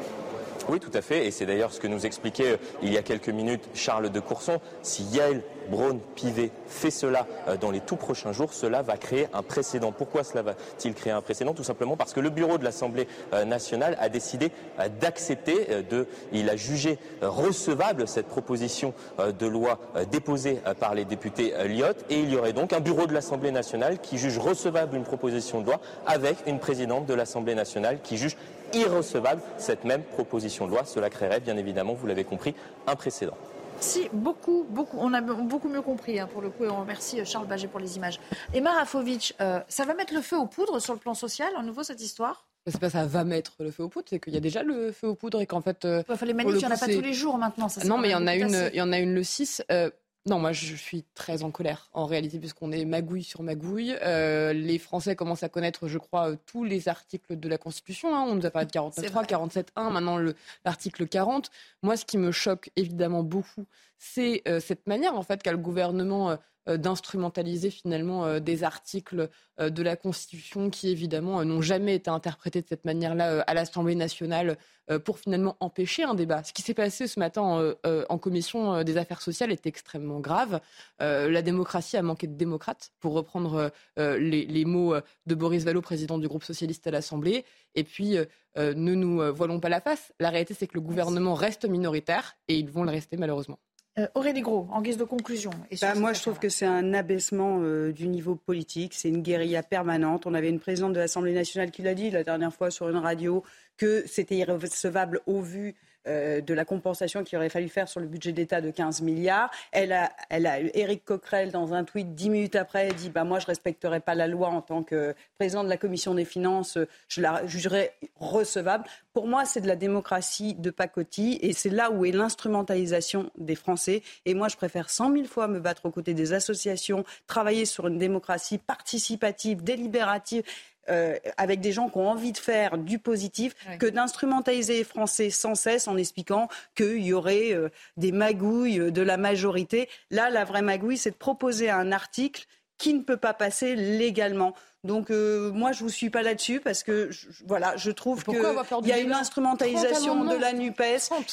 oui, tout à fait. Et c'est d'ailleurs ce que nous expliquait euh, il y a quelques minutes Charles de Courson. Si Yael Braun-Pivet fait cela euh, dans les tout prochains jours, cela va créer un précédent. Pourquoi cela va-t-il créer un précédent? Tout simplement parce que le bureau de l'Assemblée euh, nationale a décidé d'accepter, de, il a jugé recevable cette proposition de loi déposée par les députés Lyotte et il y aurait donc un bureau de l'Assemblée nationale qui juge recevable une proposition de loi avec une présidente de l'Assemblée nationale qui juge irrecevable cette même proposition de loi. Cela créerait bien évidemment, vous l'avez compris, un précédent. Merci beaucoup, beaucoup. On a beaucoup mieux compris hein, pour le coup et on remercie Charles Baget pour les images. Emma Rafovic, ça va mettre le feu aux poudres sur le plan social, à nouveau cette histoire? C'est pas ça va mettre le feu aux poudres, c'est qu'il y a déjà le feu aux poudres et qu'en fait. Euh, les manifs, il n'y en a pas tous les jours maintenant. Ça, non, mais il y en a une, il y en a une le 6. Euh, non, moi je suis très en colère en réalité puisqu'on est magouille sur magouille. Euh, les Français commencent à connaître, je crois, tous les articles de la Constitution. Hein. On nous a parlé de 49.3, 47.1, maintenant l'article 40. Moi, ce qui me choque évidemment beaucoup, c'est cette manière en fait qu'a le gouvernement euh, d'instrumentaliser finalement euh, des articles euh, de la Constitution qui évidemment n'ont jamais été interprétés de cette manière-là à l'Assemblée nationale pour finalement empêcher un débat. Ce qui s'est passé ce matin en commission des affaires sociales est extrêmement grave. La démocratie a manqué de démocrates, pour reprendre les, mots de Boris Vallaud, président du groupe socialiste à l'Assemblée. Et puis, ne nous voilons pas la face. La réalité, c'est que le gouvernement reste minoritaire et ils vont le rester malheureusement. Euh, Aurélie Gros, en guise de conclusion. Bah, moi, je trouve que c'est un abaissement euh, du niveau politique. C'est une guérilla permanente. On avait une présidente de l'Assemblée nationale qui l'a dit la dernière fois sur une radio que c'était irrecevable au vu euh, de la compensation qu'il aurait fallu faire sur le budget d'État de 15 milliards. Elle a, elle a, Éric Coquerel, dans un tweet dix minutes après, dit bah, Moi, je ne respecterai pas la loi en tant que président de la Commission des finances, je la jugerai recevable. Pour moi, c'est de la démocratie de pacotille et c'est là où est l'instrumentalisation des Français. Et moi, je préfère cent mille fois me battre aux côtés des associations, travailler sur une démocratie participative, délibérative euh, avec des gens qui ont envie de faire du positif que d'instrumentaliser les Français sans cesse en expliquant qu'il y aurait euh, des magouilles de la majorité. Là, la vraie magouille, c'est de proposer un article qui ne peut pas passer légalement. Donc euh, moi je vous suis pas là-dessus parce que je, voilà je trouve qu'il y a une instrumentalisation de la Nupes,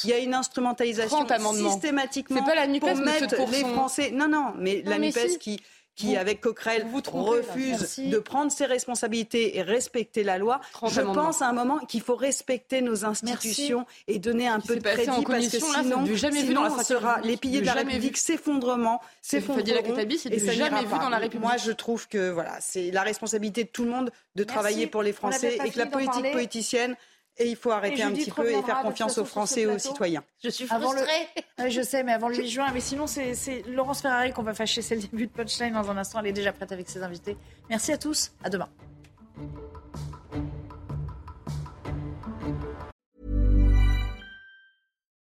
il y a une instrumentalisation systématiquement pas la pour mettre les Français. Non non mais la Nupes qui qui, avec Coquerel, refuse de prendre ses responsabilités et respecter la loi. Je pense à un moment qu'il faut respecter nos institutions et donner un peu de crédit parce que sinon, jamais vu dans la sera les piliers de la République s'effondrement, s'effondreront et ça jamais vu dans la République. Moi, je trouve que voilà, c'est la responsabilité de tout le monde de travailler pour les Français et que la politique politicienne et il faut arrêter un petit peu et faire confiance aux Français et aux citoyens. Je suis frustrée. je sais, mais avant le 8 juin. Mais sinon, c'est Laurence Ferrari qu'on va fâcher. C'est le début de Punchline dans un instant. Elle est déjà prête avec ses invités. Merci à tous. À demain.